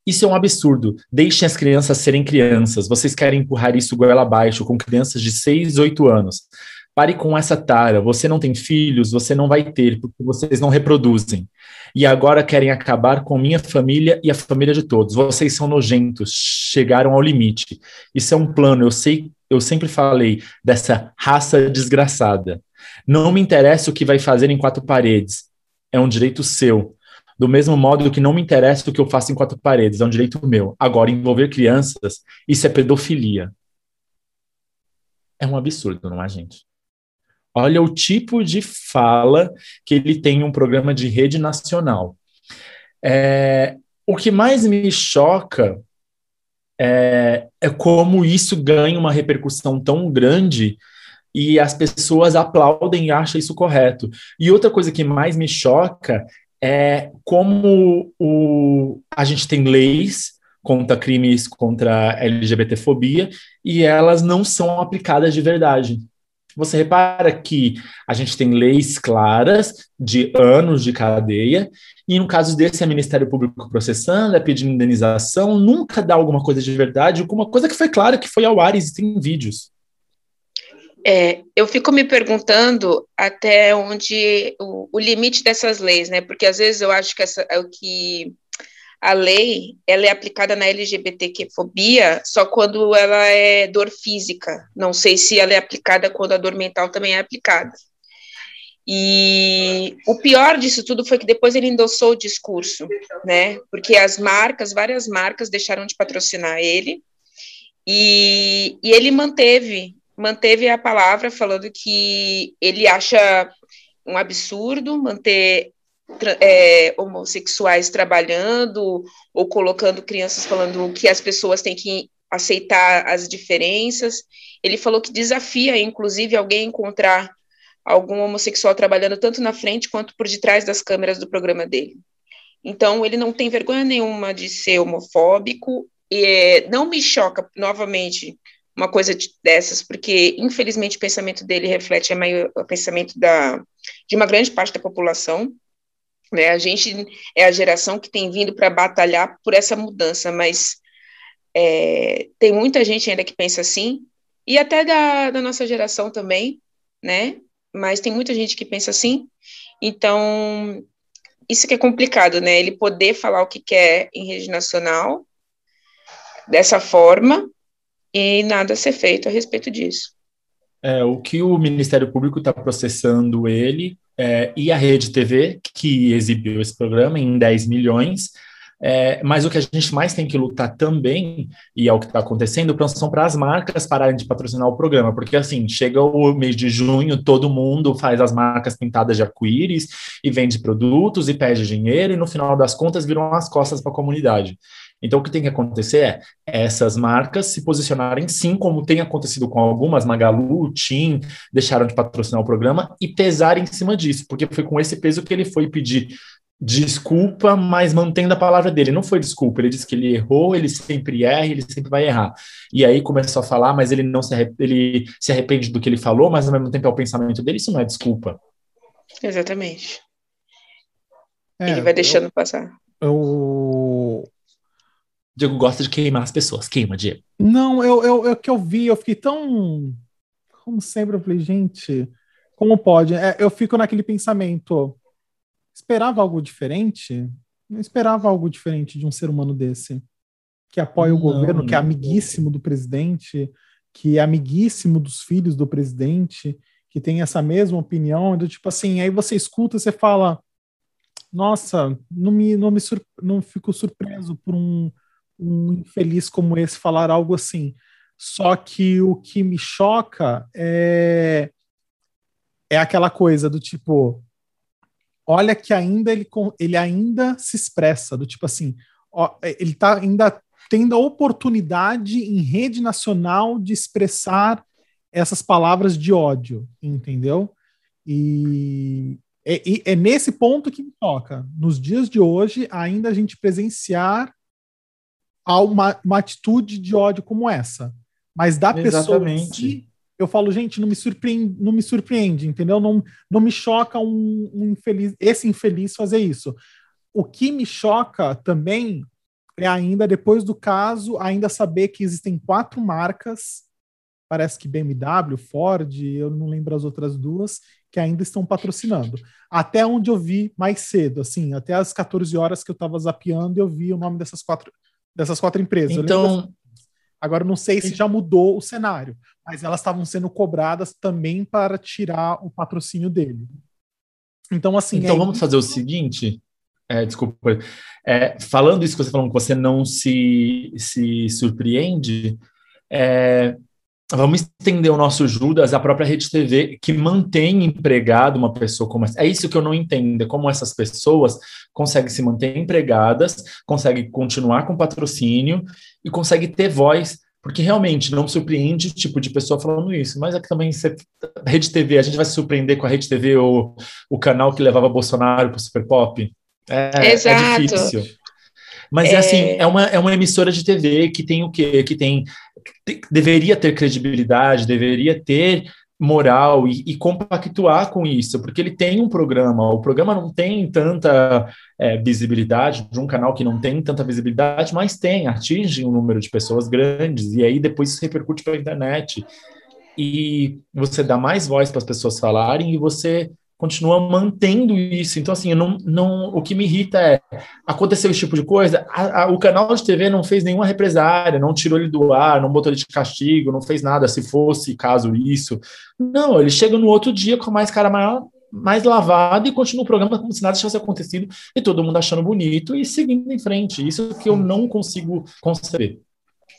Isso é um absurdo. Deixem as crianças serem crianças. Vocês querem empurrar isso goela abaixo com crianças de 6, 8 anos. Pare com essa tara. Você não tem filhos, você não vai ter, porque vocês não reproduzem. E agora querem acabar com minha família e a família de todos. Vocês são nojentos, chegaram ao limite. Isso é um plano. Eu sei eu sempre falei dessa raça desgraçada. Não me interessa o que vai fazer em quatro paredes, é um direito seu. Do mesmo modo que não me interessa o que eu faço em quatro paredes, é um direito meu. Agora, envolver crianças, isso é pedofilia. É um absurdo, não é, gente? Olha o tipo de fala que ele tem em um programa de rede nacional. É, o que mais me choca é, é como isso ganha uma repercussão tão grande e as pessoas aplaudem e acham isso correto. E outra coisa que mais me choca é como o, a gente tem leis contra crimes contra LGBTfobia e elas não são aplicadas de verdade. Você repara que a gente tem leis claras de anos de cadeia, e no caso desse é Ministério Público processando, é pedindo indenização, nunca dá alguma coisa de verdade, alguma coisa que foi clara que foi ao ar, existem vídeos. É, eu fico me perguntando até onde o, o, limite dessas leis, né? Porque às vezes eu acho que essa é o que a lei ela é aplicada na LGBTQ-fobia só quando ela é dor física. Não sei se ela é aplicada quando a dor mental também é aplicada. E o pior disso tudo foi que depois ele endossou o discurso, né? Porque as marcas, várias marcas deixaram de patrocinar ele. E, e ele manteve, manteve a palavra falando que ele acha um absurdo manter é, homossexuais trabalhando ou colocando crianças falando que as pessoas têm que aceitar as diferenças. Ele falou que desafia, inclusive, alguém encontrar algum homossexual trabalhando tanto na frente quanto por detrás das câmeras do programa dele. Então, ele não tem vergonha nenhuma de ser homofóbico, e é, não me choca, novamente, uma coisa de, dessas, porque, infelizmente, o pensamento dele reflete maior, o pensamento da, de uma grande parte da população, né? A gente é a geração que tem vindo para batalhar por essa mudança, mas é, tem muita gente ainda que pensa assim, e até da, da nossa geração também, né? Mas tem muita gente que pensa assim. Então, isso que é complicado, né? Ele poder falar o que quer em rede nacional dessa forma e nada ser feito a respeito disso. É, o que o Ministério Público está processando ele é, e a Rede TV, que exibiu esse programa em 10 milhões, é, mas o que a gente mais tem que lutar também, e é o que está acontecendo, são para as marcas pararem de patrocinar o programa, porque assim, chega o mês de junho, todo mundo faz as marcas pintadas de arco-íris e vende produtos e pede dinheiro, e no final das contas viram as costas para a comunidade. Então, o que tem que acontecer é essas marcas se posicionarem sim, como tem acontecido com algumas, Magalu, Tim, deixaram de patrocinar o programa e pesar em cima disso, porque foi com esse peso que ele foi pedir desculpa, mas mantendo a palavra dele. Não foi desculpa, ele disse que ele errou, ele sempre erra, ele sempre vai errar. E aí começou a falar, mas ele não se ele se arrepende do que ele falou, mas ao mesmo tempo é o pensamento dele, isso não é desculpa. Exatamente. É, ele vai deixando eu, passar. Eu, Diego gosta de queimar as pessoas. Queima, Diego. Não, eu, eu, eu que eu vi, eu fiquei tão. Como sempre, eu falei, gente, como pode? É, eu fico naquele pensamento. esperava algo diferente? Não esperava algo diferente de um ser humano desse, que apoia o não, governo, que é amiguíssimo do presidente, que é amiguíssimo dos filhos do presidente, que tem essa mesma opinião, do tipo assim, aí você escuta, você fala, nossa, não me, não me não fico surpreso por um, um infeliz como esse falar algo assim. Só que o que me choca é é aquela coisa do tipo, olha que ainda ele, ele ainda se expressa, do tipo assim, ó, ele está ainda tendo a oportunidade em rede nacional de expressar essas palavras de ódio, entendeu? E é, é, nesse ponto que me toca. Nos dias de hoje, ainda a gente presenciar uma, uma atitude de ódio como essa. Mas da Exatamente. pessoa si, eu falo, gente, não me surpreende, não me surpreende, entendeu? Não, não me choca um, um infeliz, esse infeliz fazer isso. O que me choca também é ainda, depois do caso, ainda saber que existem quatro marcas, parece que BMW, Ford, eu não lembro as outras duas, que ainda estão patrocinando. Até onde eu vi mais cedo, assim, até as 14 horas que eu estava zapeando, eu vi o nome dessas quatro, dessas quatro empresas. Então, agora não sei se já mudou o cenário, mas elas estavam sendo cobradas também para tirar o patrocínio dele. Então, assim. Então, é vamos fazer o seguinte. É, desculpa. É, falando isso que você falou, que você não se, se surpreende, é, vamos estender o nosso Judas à própria Rede TV, que mantém empregado uma pessoa como essa. É isso que eu não entendo, é como essas pessoas conseguem se manter empregadas, conseguem continuar com patrocínio e conseguem ter voz porque realmente não me surpreende o tipo de pessoa falando isso. Mas é que também você, Rede TV, a gente vai se surpreender com a Rede TV ou o canal que levava Bolsonaro para o Super Pop. É, é Exato. é difícil. Mas é... é... assim, é uma, é uma emissora de TV que tem o quê? Que tem. Que deveria ter credibilidade, deveria ter moral e, e, compactuar com isso, porque ele tem um programa, o programa não tem tanta é, visibilidade, de um canal que não tem tanta visibilidade, mas tem, atinge um número de pessoas grandes, e aí depois isso repercute para a internet. E você dá mais voz para as pessoas falarem e você continua mantendo isso. Então, assim, não, não, o que me irrita é aconteceu esse tipo de coisa. A, a, o canal de TV não fez nenhuma represária, não tirou ele do ar, não botou ele de castigo, não fez nada. Se fosse caso isso, não, ele chega no outro dia com mais cara maior, mais lavado e continua o programa como se nada tivesse acontecido e todo mundo achando bonito e seguindo em frente. Isso que eu não consigo conceber.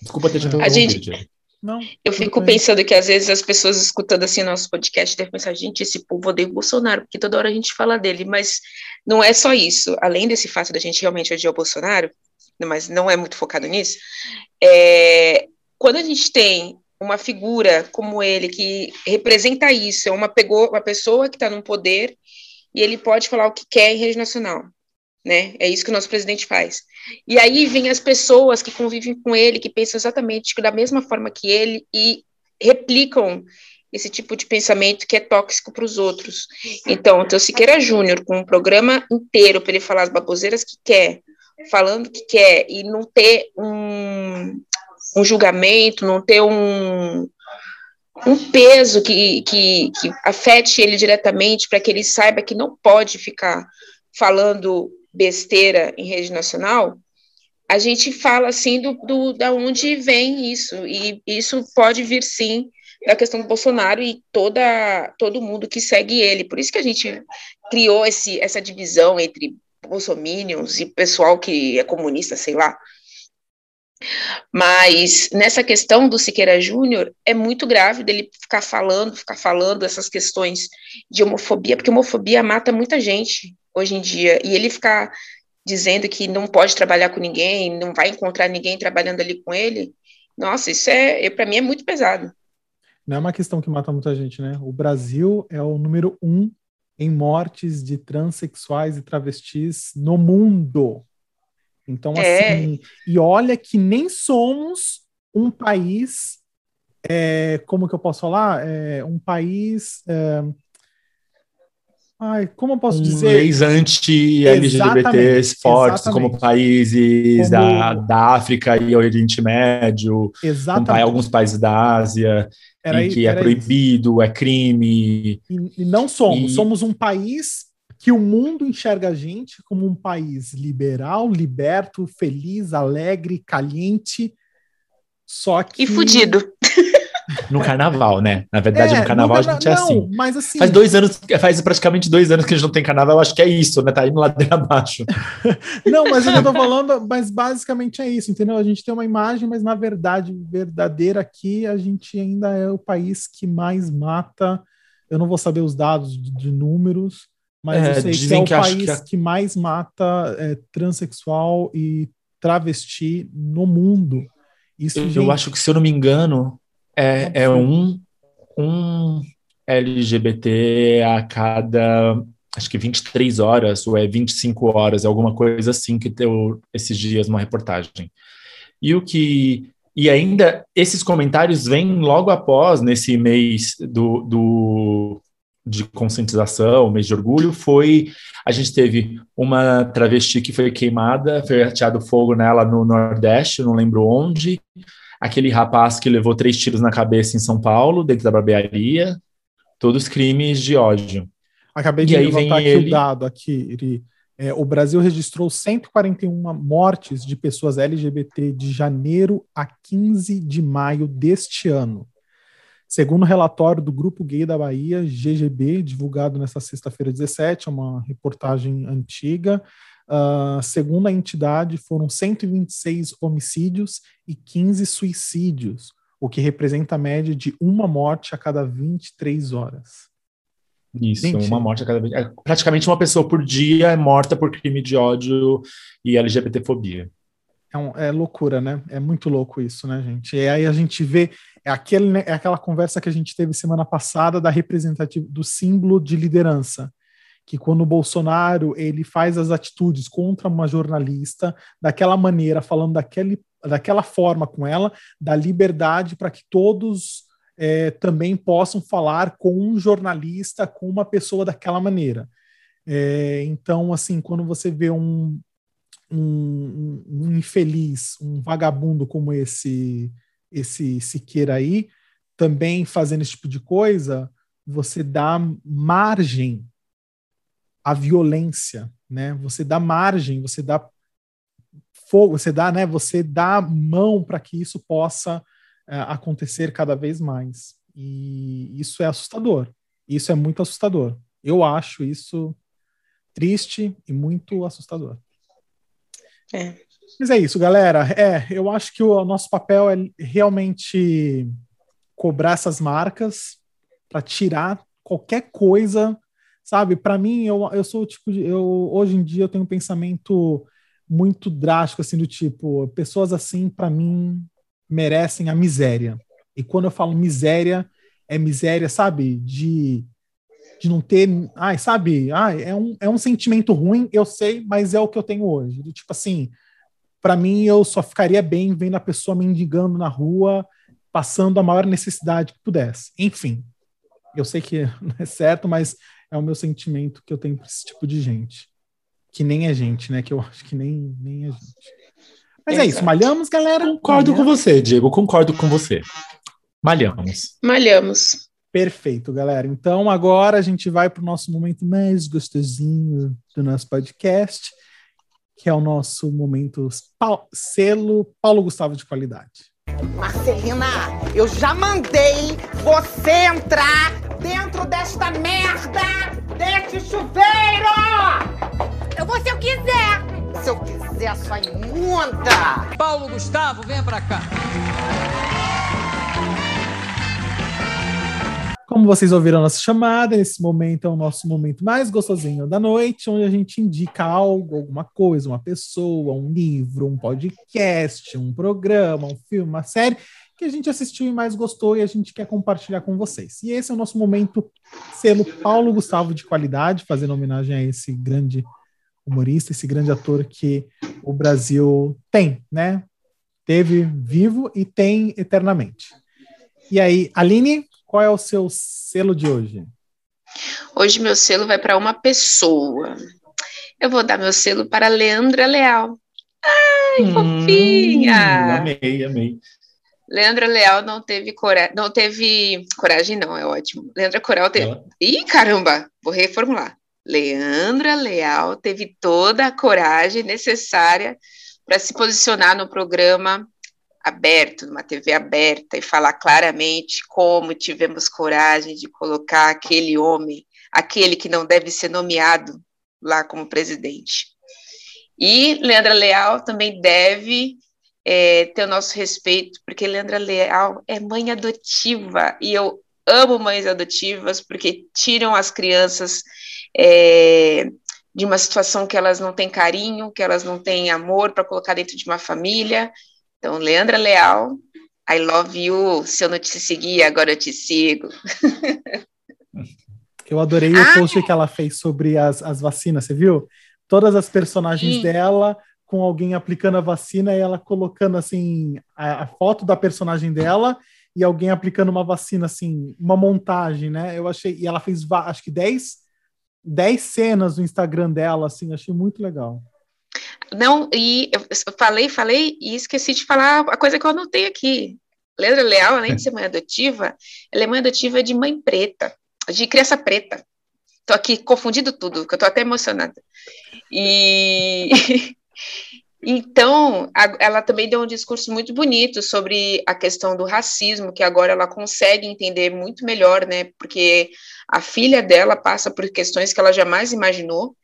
Desculpa ter te interrompido. A gente, não, eu fico bem. pensando que às vezes as pessoas escutando assim nosso podcast devem pensar, gente, esse povo odeia o Bolsonaro, porque toda hora a gente fala dele, mas não é só isso. Além desse fato da gente realmente odiar o Bolsonaro, mas não é muito focado nisso, é, quando a gente tem uma figura como ele que representa isso, é uma, pegou, uma pessoa que está no poder e ele pode falar o que quer em rede nacional né? É isso que o nosso presidente faz. E aí vem as pessoas que convivem com ele, que pensam exatamente da mesma forma que ele e replicam esse tipo de pensamento que é tóxico para os outros. Então, o Siqueira Júnior, com um programa inteiro para ele falar as baboseiras que quer, falando que quer, e não ter um, um julgamento, não ter um, um peso que, que, que afete ele diretamente, para que ele saiba que não pode ficar falando besteira em rede nacional, a gente fala assim do, do da onde vem isso e isso pode vir sim da questão do Bolsonaro e toda todo mundo que segue ele. Por isso que a gente criou esse, essa divisão entre bolsominions e pessoal que é comunista, sei lá. Mas nessa questão do Siqueira Júnior é muito grave dele ficar falando, ficar falando essas questões de homofobia, porque homofobia mata muita gente hoje em dia, e ele ficar dizendo que não pode trabalhar com ninguém, não vai encontrar ninguém trabalhando ali com ele, nossa, isso é, para mim é muito pesado. Não é uma questão que mata muita gente, né? O Brasil é o número um em mortes de transexuais e travestis no mundo. Então, é. assim, e olha que nem somos um país, é, como que eu posso falar? É, um país é, Ai, como eu posso um dizer? Leis anti-LGBTs fortes, como países como... Da, da África e Oriente Médio, exatamente. alguns países da Ásia, era em que é proibido, isso. é crime. E, e não somos. E... Somos um país que o mundo enxerga a gente como um país liberal, liberto, feliz, alegre, caliente, só que... E fudido. No carnaval, né? Na verdade, é, no carnaval no carna... a gente é não, assim. Mas assim. Faz dois anos, faz praticamente dois anos que a gente não tem carnaval, acho que é isso, né? Tá indo ladeira abaixo. não, mas eu tô falando, mas basicamente é isso, entendeu? A gente tem uma imagem, mas na verdade, verdadeira aqui, a gente ainda é o país que mais mata. Eu não vou saber os dados de, de números, mas é, eu sei que é o que país que, que, mais mata é, transexual e travesti no mundo. Isso, eu, eu, acho que, se eu não me engano, é, é um, um LGBT a cada, acho que 23 horas, ou é 25 horas, é alguma coisa assim que deu esses dias uma reportagem. E o que e ainda esses comentários vêm logo após, nesse mês do, do, de conscientização, mês de orgulho, foi a gente teve uma travesti que foi queimada, foi ateado fogo nela no Nordeste, não lembro onde. Aquele rapaz que levou três tiros na cabeça em São Paulo, dentro da barbearia. Todos crimes de ódio. Acabei de levantar aqui ele... o dado aqui, é, o Brasil registrou 141 mortes de pessoas LGBT de janeiro a 15 de maio deste ano. Segundo o relatório do Grupo Gay da Bahia, GGB, divulgado nesta sexta-feira 17, é uma reportagem antiga, uh, segundo a entidade, foram 126 homicídios e 15 suicídios, o que representa a média de uma morte a cada 23 horas. Isso, Gente. uma morte a cada vez. É, praticamente uma pessoa por dia é morta por crime de ódio e LGBTfobia. É, um, é loucura, né? É muito louco isso, né, gente? E aí a gente vê é, aquele, né, é aquela conversa que a gente teve semana passada da representativa do símbolo de liderança, que quando o Bolsonaro ele faz as atitudes contra uma jornalista daquela maneira, falando daquele, daquela forma com ela, dá liberdade para que todos é, também possam falar com um jornalista, com uma pessoa daquela maneira. É, então, assim, quando você vê um, um, um infeliz, um vagabundo como esse esse Siqueira aí, também fazendo esse tipo de coisa, você dá margem à violência, né? Você dá margem, você dá fogo, você dá, né? Você dá mão para que isso possa é, acontecer cada vez mais. E isso é assustador. Isso é muito assustador. Eu acho isso triste e muito assustador. É. Mas é isso, galera. É, eu acho que o nosso papel é realmente cobrar essas marcas para tirar qualquer coisa, sabe? Para mim, eu, eu sou tipo, de, eu hoje em dia eu tenho um pensamento muito drástico assim do tipo, pessoas assim para mim merecem a miséria. E quando eu falo miséria, é miséria, sabe? De de não ter, ai, sabe? Ai, é um, é um sentimento ruim, eu sei, mas é o que eu tenho hoje. Do tipo assim, para mim, eu só ficaria bem vendo a pessoa mendigando na rua, passando a maior necessidade que pudesse. Enfim, eu sei que não é certo, mas é o meu sentimento que eu tenho para esse tipo de gente. Que nem é gente, né? Que eu acho que nem, nem é gente. Mas Exato. é isso, malhamos, galera? Concordo malhamos. com você, Diego, concordo com você. Malhamos. Malhamos. Perfeito, galera. Então agora a gente vai para o nosso momento mais gostosinho do nosso podcast que é o nosso momento selo Paulo Gustavo de qualidade. Marcelina, eu já mandei você entrar dentro desta merda, deste chuveiro! Eu vou se eu quiser! Se eu quiser, sua imunda! Paulo Gustavo, venha pra cá. Como vocês ouviram nossa chamada, esse momento é o nosso momento mais gostosinho da noite, onde a gente indica algo, alguma coisa, uma pessoa, um livro, um podcast, um programa, um filme, uma série que a gente assistiu e mais gostou e a gente quer compartilhar com vocês. E esse é o nosso momento selo Paulo Gustavo de qualidade, fazendo homenagem a esse grande humorista, esse grande ator que o Brasil tem, né? Teve vivo e tem eternamente. E aí, Aline, qual é o seu selo de hoje? Hoje meu selo vai para uma pessoa. Eu vou dar meu selo para Leandra Leal. Ai, hum, fofinha! Amei, amei. Leandra Leal não teve coragem, não teve coragem, não, é ótimo. Leandra Coral teve. Ela... Ih, caramba! Vou reformular. Leandra Leal teve toda a coragem necessária para se posicionar no programa aberto, numa TV aberta, e falar claramente como tivemos coragem de colocar aquele homem, aquele que não deve ser nomeado lá como presidente. E Leandra Leal também deve é, ter o nosso respeito, porque Leandra Leal é mãe adotiva, e eu amo mães adotivas, porque tiram as crianças é, de uma situação que elas não têm carinho, que elas não têm amor para colocar dentro de uma família. Então, Leandra Leal, I love you. Se eu não te seguir, agora eu te sigo. Eu adorei ah, o post que ela fez sobre as, as vacinas, você viu? Todas as personagens sim. dela com alguém aplicando a vacina e ela colocando assim a, a, foto da personagem dela e alguém aplicando uma vacina assim, uma montagem, né? Eu achei e ela fez acho que 10 10 cenas no Instagram dela assim, achei muito legal. Não, e eu falei, falei e esqueci de falar a coisa que eu anotei aqui. Leandra Leal, além de ser mãe adotiva, ela é mãe adotiva de mãe preta, de criança preta. Tô aqui confundindo tudo, que eu tô até emocionada. E Então, a, ela também deu um discurso muito bonito sobre a questão do racismo, que agora ela consegue entender muito melhor, né? Porque a filha dela passa por questões que ela jamais imaginou,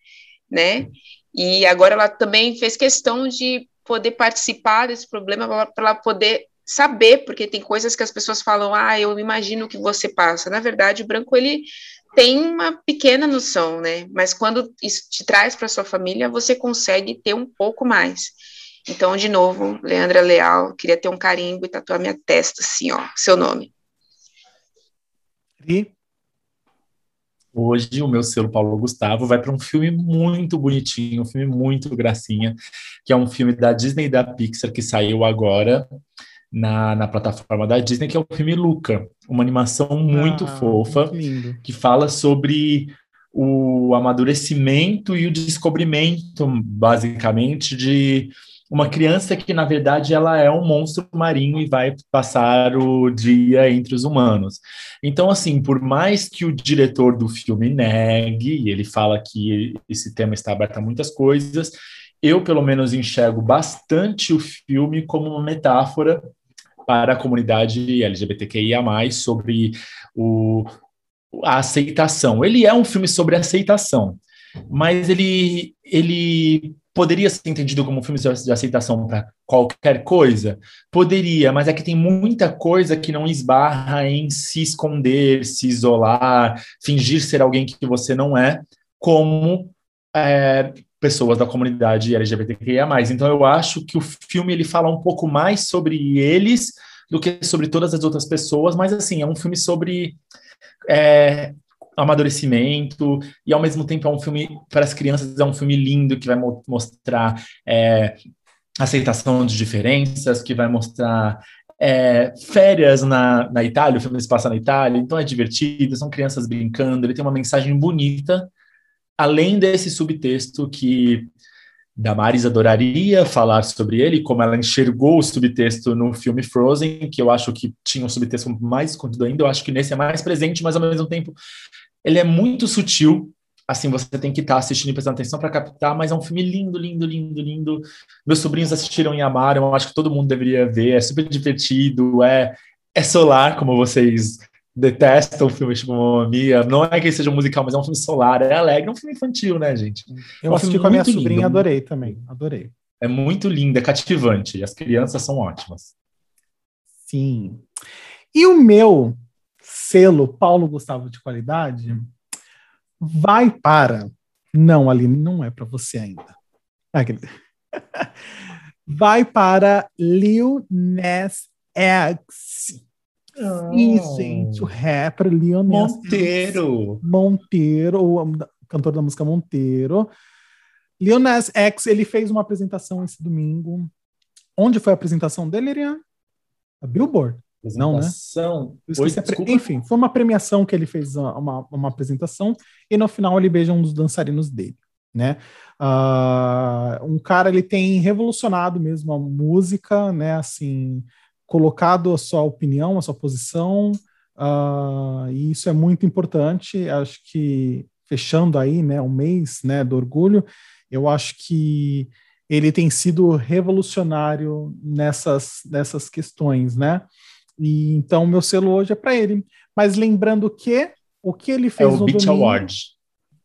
né? E agora ela também fez questão de poder participar desse problema para ela poder saber, porque tem coisas que as pessoas falam, ah, eu imagino que você passa. Na verdade, o branco ele tem uma pequena noção, né? Mas quando isso te traz para sua família, você consegue ter um pouco mais. Então, de novo, Leandra Leal, queria ter um carimbo e tatuar minha testa, assim, ó, seu nome. E hoje o meu selo Paulo Gustavo vai para um filme muito bonitinho, um filme muito gracinha, que é um filme da Disney e da Pixar que saiu agora na, na plataforma da Disney, que é o filme Luca, uma animação muito ah, fofa muito que fala sobre o amadurecimento e o descobrimento, basicamente, de uma criança que, na verdade, ela é um monstro marinho e vai passar o dia entre os humanos. Então, assim, por mais que o diretor do filme negue, e ele fala que esse tema está aberto a muitas coisas, eu, pelo menos, enxergo bastante o filme como uma metáfora para a comunidade LGBTQIA, sobre o, a aceitação. Ele é um filme sobre aceitação, mas ele, ele poderia ser entendido como um filme de aceitação para qualquer coisa? Poderia, mas é que tem muita coisa que não esbarra em se esconder, se isolar, fingir ser alguém que você não é, como é, pessoas da comunidade LGBTQIA+. Então eu acho que o filme ele fala um pouco mais sobre eles do que sobre todas as outras pessoas, mas assim, é um filme sobre é, amadurecimento e ao mesmo tempo é um filme para as crianças, é um filme lindo que vai mo mostrar é, aceitação de diferenças, que vai mostrar é, férias na, na Itália, o filme se passa na Itália, então é divertido, são crianças brincando, ele tem uma mensagem bonita, além desse subtexto que Damaris adoraria falar sobre ele, como ela enxergou o subtexto no filme Frozen, que eu acho que tinha um subtexto mais escondido ainda, eu acho que nesse é mais presente, mas ao mesmo tempo ele é muito sutil, assim, você tem que estar tá assistindo e prestando atenção para captar, mas é um filme lindo, lindo, lindo, lindo. Meus sobrinhos assistiram e amaram, eu acho que todo mundo deveria ver, é super divertido, é, é solar, como vocês detestam filmes tipo Mamma Mia. Não é que seja um musical, mas é um filme solar, é alegre, é um filme infantil, né, gente? Eu é um assisti com a minha lindo. sobrinha adorei também, adorei. É muito lindo, é cativante, as crianças são ótimas. Sim. E o meu selo Paulo Gustavo de qualidade vai para. Não, ali não é para você ainda. vai para Lil Nas X. Sim, oh. gente, o rapper Lionel Monteiro. Monteiro, o cantor da música Monteiro. Lionel X, ele fez uma apresentação esse domingo. Onde foi a apresentação dele, Irian? A Billboard? Não, né? Oi, pre... Enfim, foi uma premiação que ele fez uma, uma apresentação e no final ele beija um dos dançarinos dele, né? Uh, um cara ele tem revolucionado mesmo a música, né? Assim, colocado a sua opinião, a sua posição, uh, e isso é muito importante. Acho que fechando aí, né, o mês, né, do orgulho, eu acho que ele tem sido revolucionário nessas, nessas questões, né? E então meu selo hoje é para ele. Mas lembrando que o que ele fez é o no Beat domingo, Award.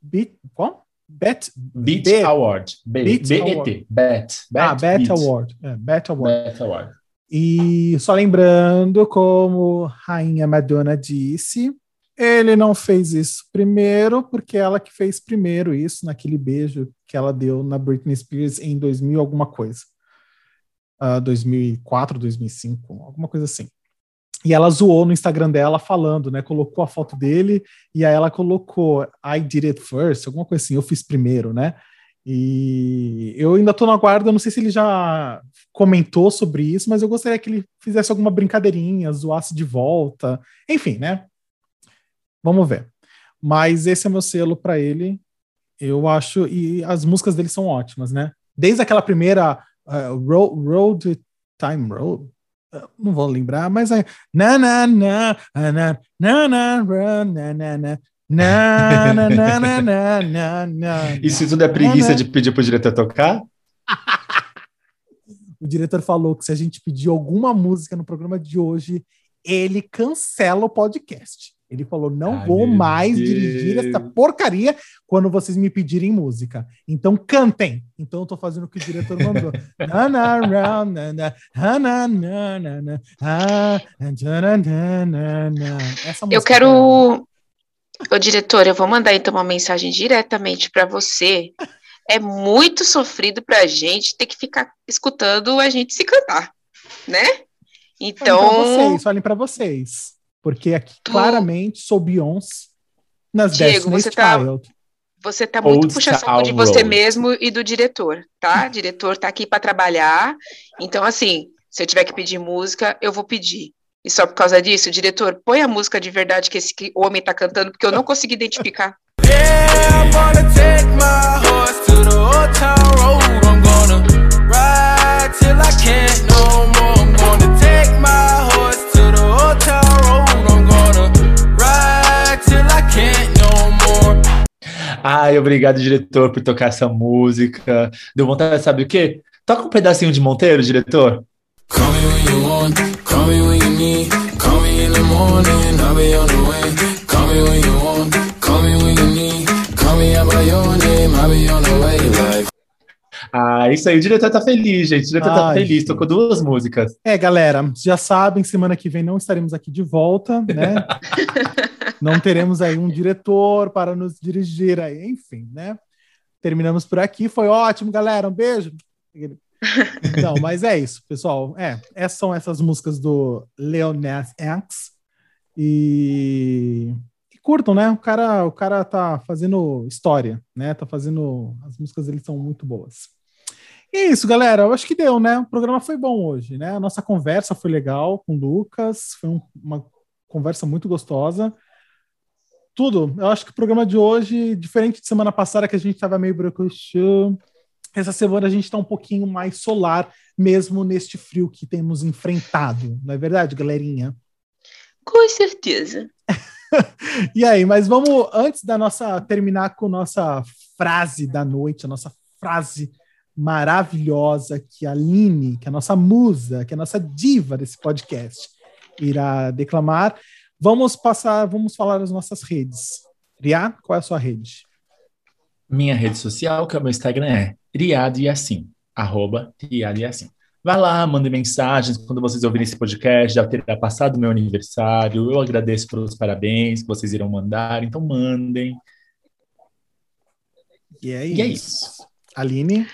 Beat, qual? Bet, Beat B- Award. Beat BET. Award. Bet. ah, Bet Beat. Award. É, Bet Award. Bet Award. E só lembrando, como Rainha Madonna disse, ele não fez isso primeiro, porque ela que fez primeiro isso naquele beijo que ela deu na Britney Spears em 2000 alguma coisa. Ah, 2004, 2005, alguma coisa assim. E ela zoou no Instagram dela falando, né? Colocou a foto dele e aí ela colocou I did it first, alguma coisa assim, eu fiz primeiro, né? E eu ainda tô na guarda, não sei se ele já comentou sobre isso, mas eu gostaria que ele fizesse alguma brincadeirinha, zoasse de volta, enfim, né? Vamos ver. Mas esse é meu selo para ele. Eu acho e as músicas dele são ótimas, né? Desde aquela primeira uh, Road, Road Time Road, uh, não vou lembrar, mas é na na na na na na na na na, na, na, na, na, na, na. Tudo é preguiça na, de pedir pro diretor tocar? o diretor falou que se a gente pedir alguma música no programa de hoje, ele cancela o podcast. Ele falou: não Ai, vou mais Deus. dirigir essa porcaria quando vocês me pedirem música. Então cantem. Então eu tô fazendo o que o diretor mandou. eu quero Ô, diretor, eu vou mandar então uma mensagem diretamente para você. É muito sofrido para a gente ter que ficar escutando a gente se cantar, né? Olhem pra Então, vocês, olhem para vocês. Porque aqui claramente sou Beyoncé nas Diego, Destiny's você tá- Child. você tá muito Old puxa-saco de você Road. mesmo e do diretor, tá? O diretor tá aqui para trabalhar. Então, assim, se eu tiver que pedir música, eu vou pedir. E só por causa disso, diretor, põe a música de verdade que esse homem tá cantando, porque eu não consegui identificar. Yeah, I'm gonna take my horse to the old town road. I'm gonna ride till I can't no more. I'm gonna take my horse to the old town road. I'm gonna ride till I can't no more. Ai, obrigado, diretor, por tocar essa música. Deu vontade de saber o quê? Toca um pedacinho de Monteiro, diretor. Call me when you want, call me when you need. Call me in the morning, I'll be on the way. Call me when you want, call me when you need. Call me out by your name, I'll be on the way. Like, Ah, isso aí, o diretor tá feliz, gente. O diretor tá Ai, feliz, gente. tocou duas músicas. É, galera, já sabem, semana que vem não estaremos aqui de volta, né? não teremos aí um diretor para nos dirigir aí, enfim, né? Terminamos por aqui, foi ótimo, galera, um beijo. Não, mas é isso, pessoal. É, essas são essas músicas do Leonard X e, e curtam, né? O cara, o cara tá fazendo história, né? Tá fazendo as músicas dele são muito boas. E é isso, galera. Eu acho que deu, né? O programa foi bom hoje, né? A nossa conversa foi legal com o Lucas, foi um- uma conversa muito gostosa. Tudo. Eu acho que o programa de hoje, diferente de semana passada, que a gente estava meio brocochô, essa semana a gente está um pouquinho mais solar, mesmo neste frio que temos enfrentado. Não é verdade, galerinha? Com certeza. E aí, mas vamos, antes da nossa terminar com nossa frase da noite, a nossa frase maravilhosa que a Aline, que é a nossa musa, que é a nossa diva desse podcast, irá declamar, vamos passar, vamos falar as nossas redes. Ria, qual é a sua rede? Minha rede social, que é o meu Instagram, é Riad Yassin, arroba Riad Yassin. Vai lá, mande mensagens quando vocês ouvirem esse podcast, já terá passado meu aniversário. Eu agradeço pelos parabéns que vocês irão mandar, então mandem. E é E é isso. isso. Aline,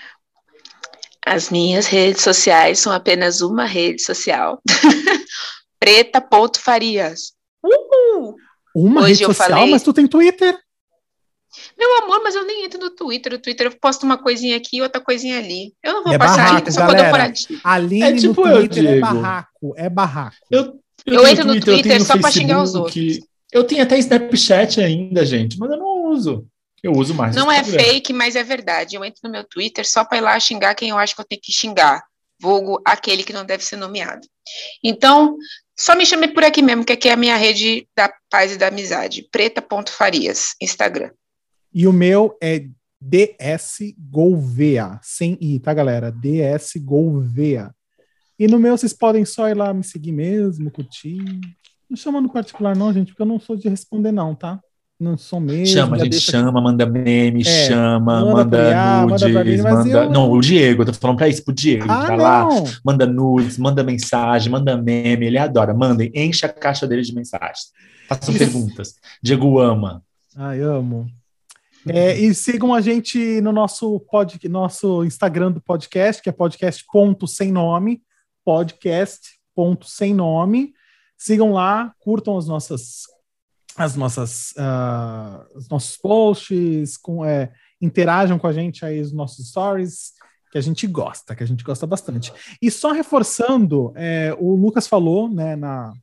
As minhas redes sociais são apenas uma rede social. Preta.farias. Uhul! uma Hoje rede social, falei- mas tu tem Twitter. Meu amor, mas eu nem entro no Twitter. No Twitter eu posto uma coisinha aqui e outra coisinha ali. Eu não vou É passar barraco, ainda, só quando eu galera. for. Aline É tipo no eu, Twitter é Diego. barraco, é barraco. Eu, Eu tenho entro no eu Twitter tenho só pra xingar os Facebook, Eu tenho até Snapchat ainda, gente, mas eu não uso. Eu uso mais. o Não é fake, mas é verdade. Eu entro no meu Twitter só para ir lá xingar quem eu acho que eu tenho que xingar. Vulgo aquele que não deve ser nomeado. Então, só me chame por aqui mesmo, que aqui é a minha rede da paz e da amizade. Preta.farias, Instagram. E o meu é DS Gouveia, sem I, tá, galera? DS Gouveia. E no meu vocês podem só ir lá me seguir mesmo, curtir. Não chama no particular, não, gente, porque eu não sou de responder, não, tá? Não sou mesmo. Chama, a gente chama, manda meme, É, chama, manda manda, manda nudes, mim, mas manda... eu- Não, o Diego, eu tô falando pra isso, pro Diego, Ah, tá lá, manda nudes, manda mensagem, manda meme, ele adora. Mandem, enche a caixa dele de mensagens. Façam perguntas. Diego ama. Ai, amo. É, e sigam a gente no nosso, pod, nosso Instagram do podcast, que é podcast.sem nome, podcast.sem nome. Sigam lá, curtam as nossas as nossas ah, os nossos posts, com, é, interajam com a gente aí os nossos stories, que a gente gosta, que a gente gosta bastante. E só reforçando, é, o Lucas falou, né, na,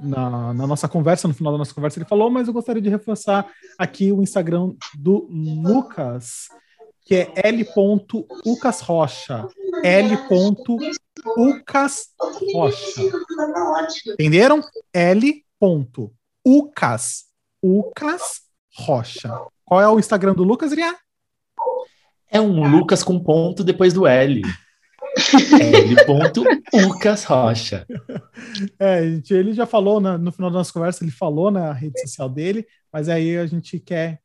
na, na nossa conversa, no final da nossa conversa, ele falou, mas eu gostaria de reforçar aqui o Instagram do Lucas, que é l.ucasrocha. L.ucasrocha. Entenderam? L.ucas. Ucas Rocha. Qual é o Instagram do Lucas, Ria? É um Lucas com ponto depois do L. L. Lucas Rocha. É, gente, ele já falou na- no final da nossa conversa, ele falou na rede social dele, mas aí a gente quer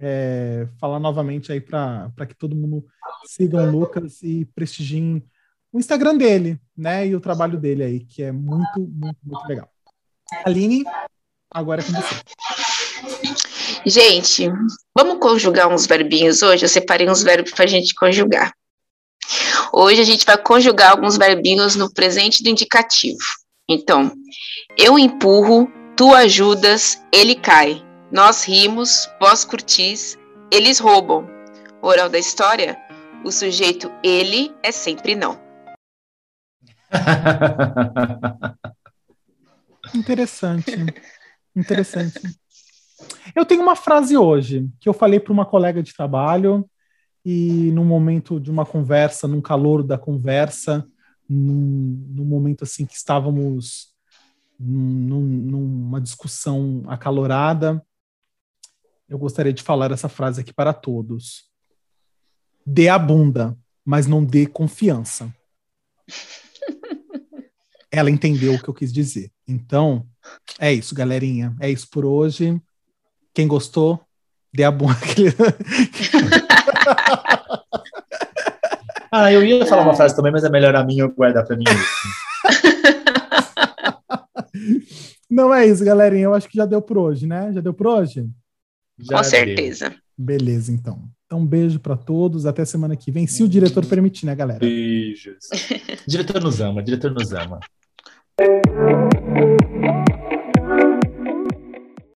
é, falar novamente aí para que todo mundo siga o Lucas e prestigiem o Instagram dele, né? E o trabalho dele aí, que é muito, muito, muito legal. Aline, agora é com você. Gente, vamos conjugar uns verbinhos hoje? Eu separei uns verbos para a gente conjugar. Hoje a gente vai conjugar alguns verbinhos no presente do indicativo. Então, eu empurro, tu ajudas, ele cai. Nós rimos, vós curtis, eles roubam. Moral da história: o sujeito ele é sempre não. Interessante. Interessante. Eu tenho uma frase hoje que eu falei para uma colega de trabalho e num momento de uma conversa, num calor da conversa, num, num momento assim que estávamos num- numa discussão acalorada, eu gostaria de falar essa frase aqui para todos. Dê a bunda, mas não dê confiança. Ela entendeu o que eu quis dizer. Então, é isso, galerinha. É isso por hoje. Quem gostou, dê a bunda. Ah, eu ia falar uma frase também, mas é melhor a minha eu guardar pra mim. Não é isso, galerinha. Eu acho que já deu por hoje, né? Já deu por hoje? Já Com deu. certeza. Beleza, então. Então, um beijo para todos. Até semana que vem, se o diretor permitir, né, galera? Beijos. diretor nos ama, diretor nos ama.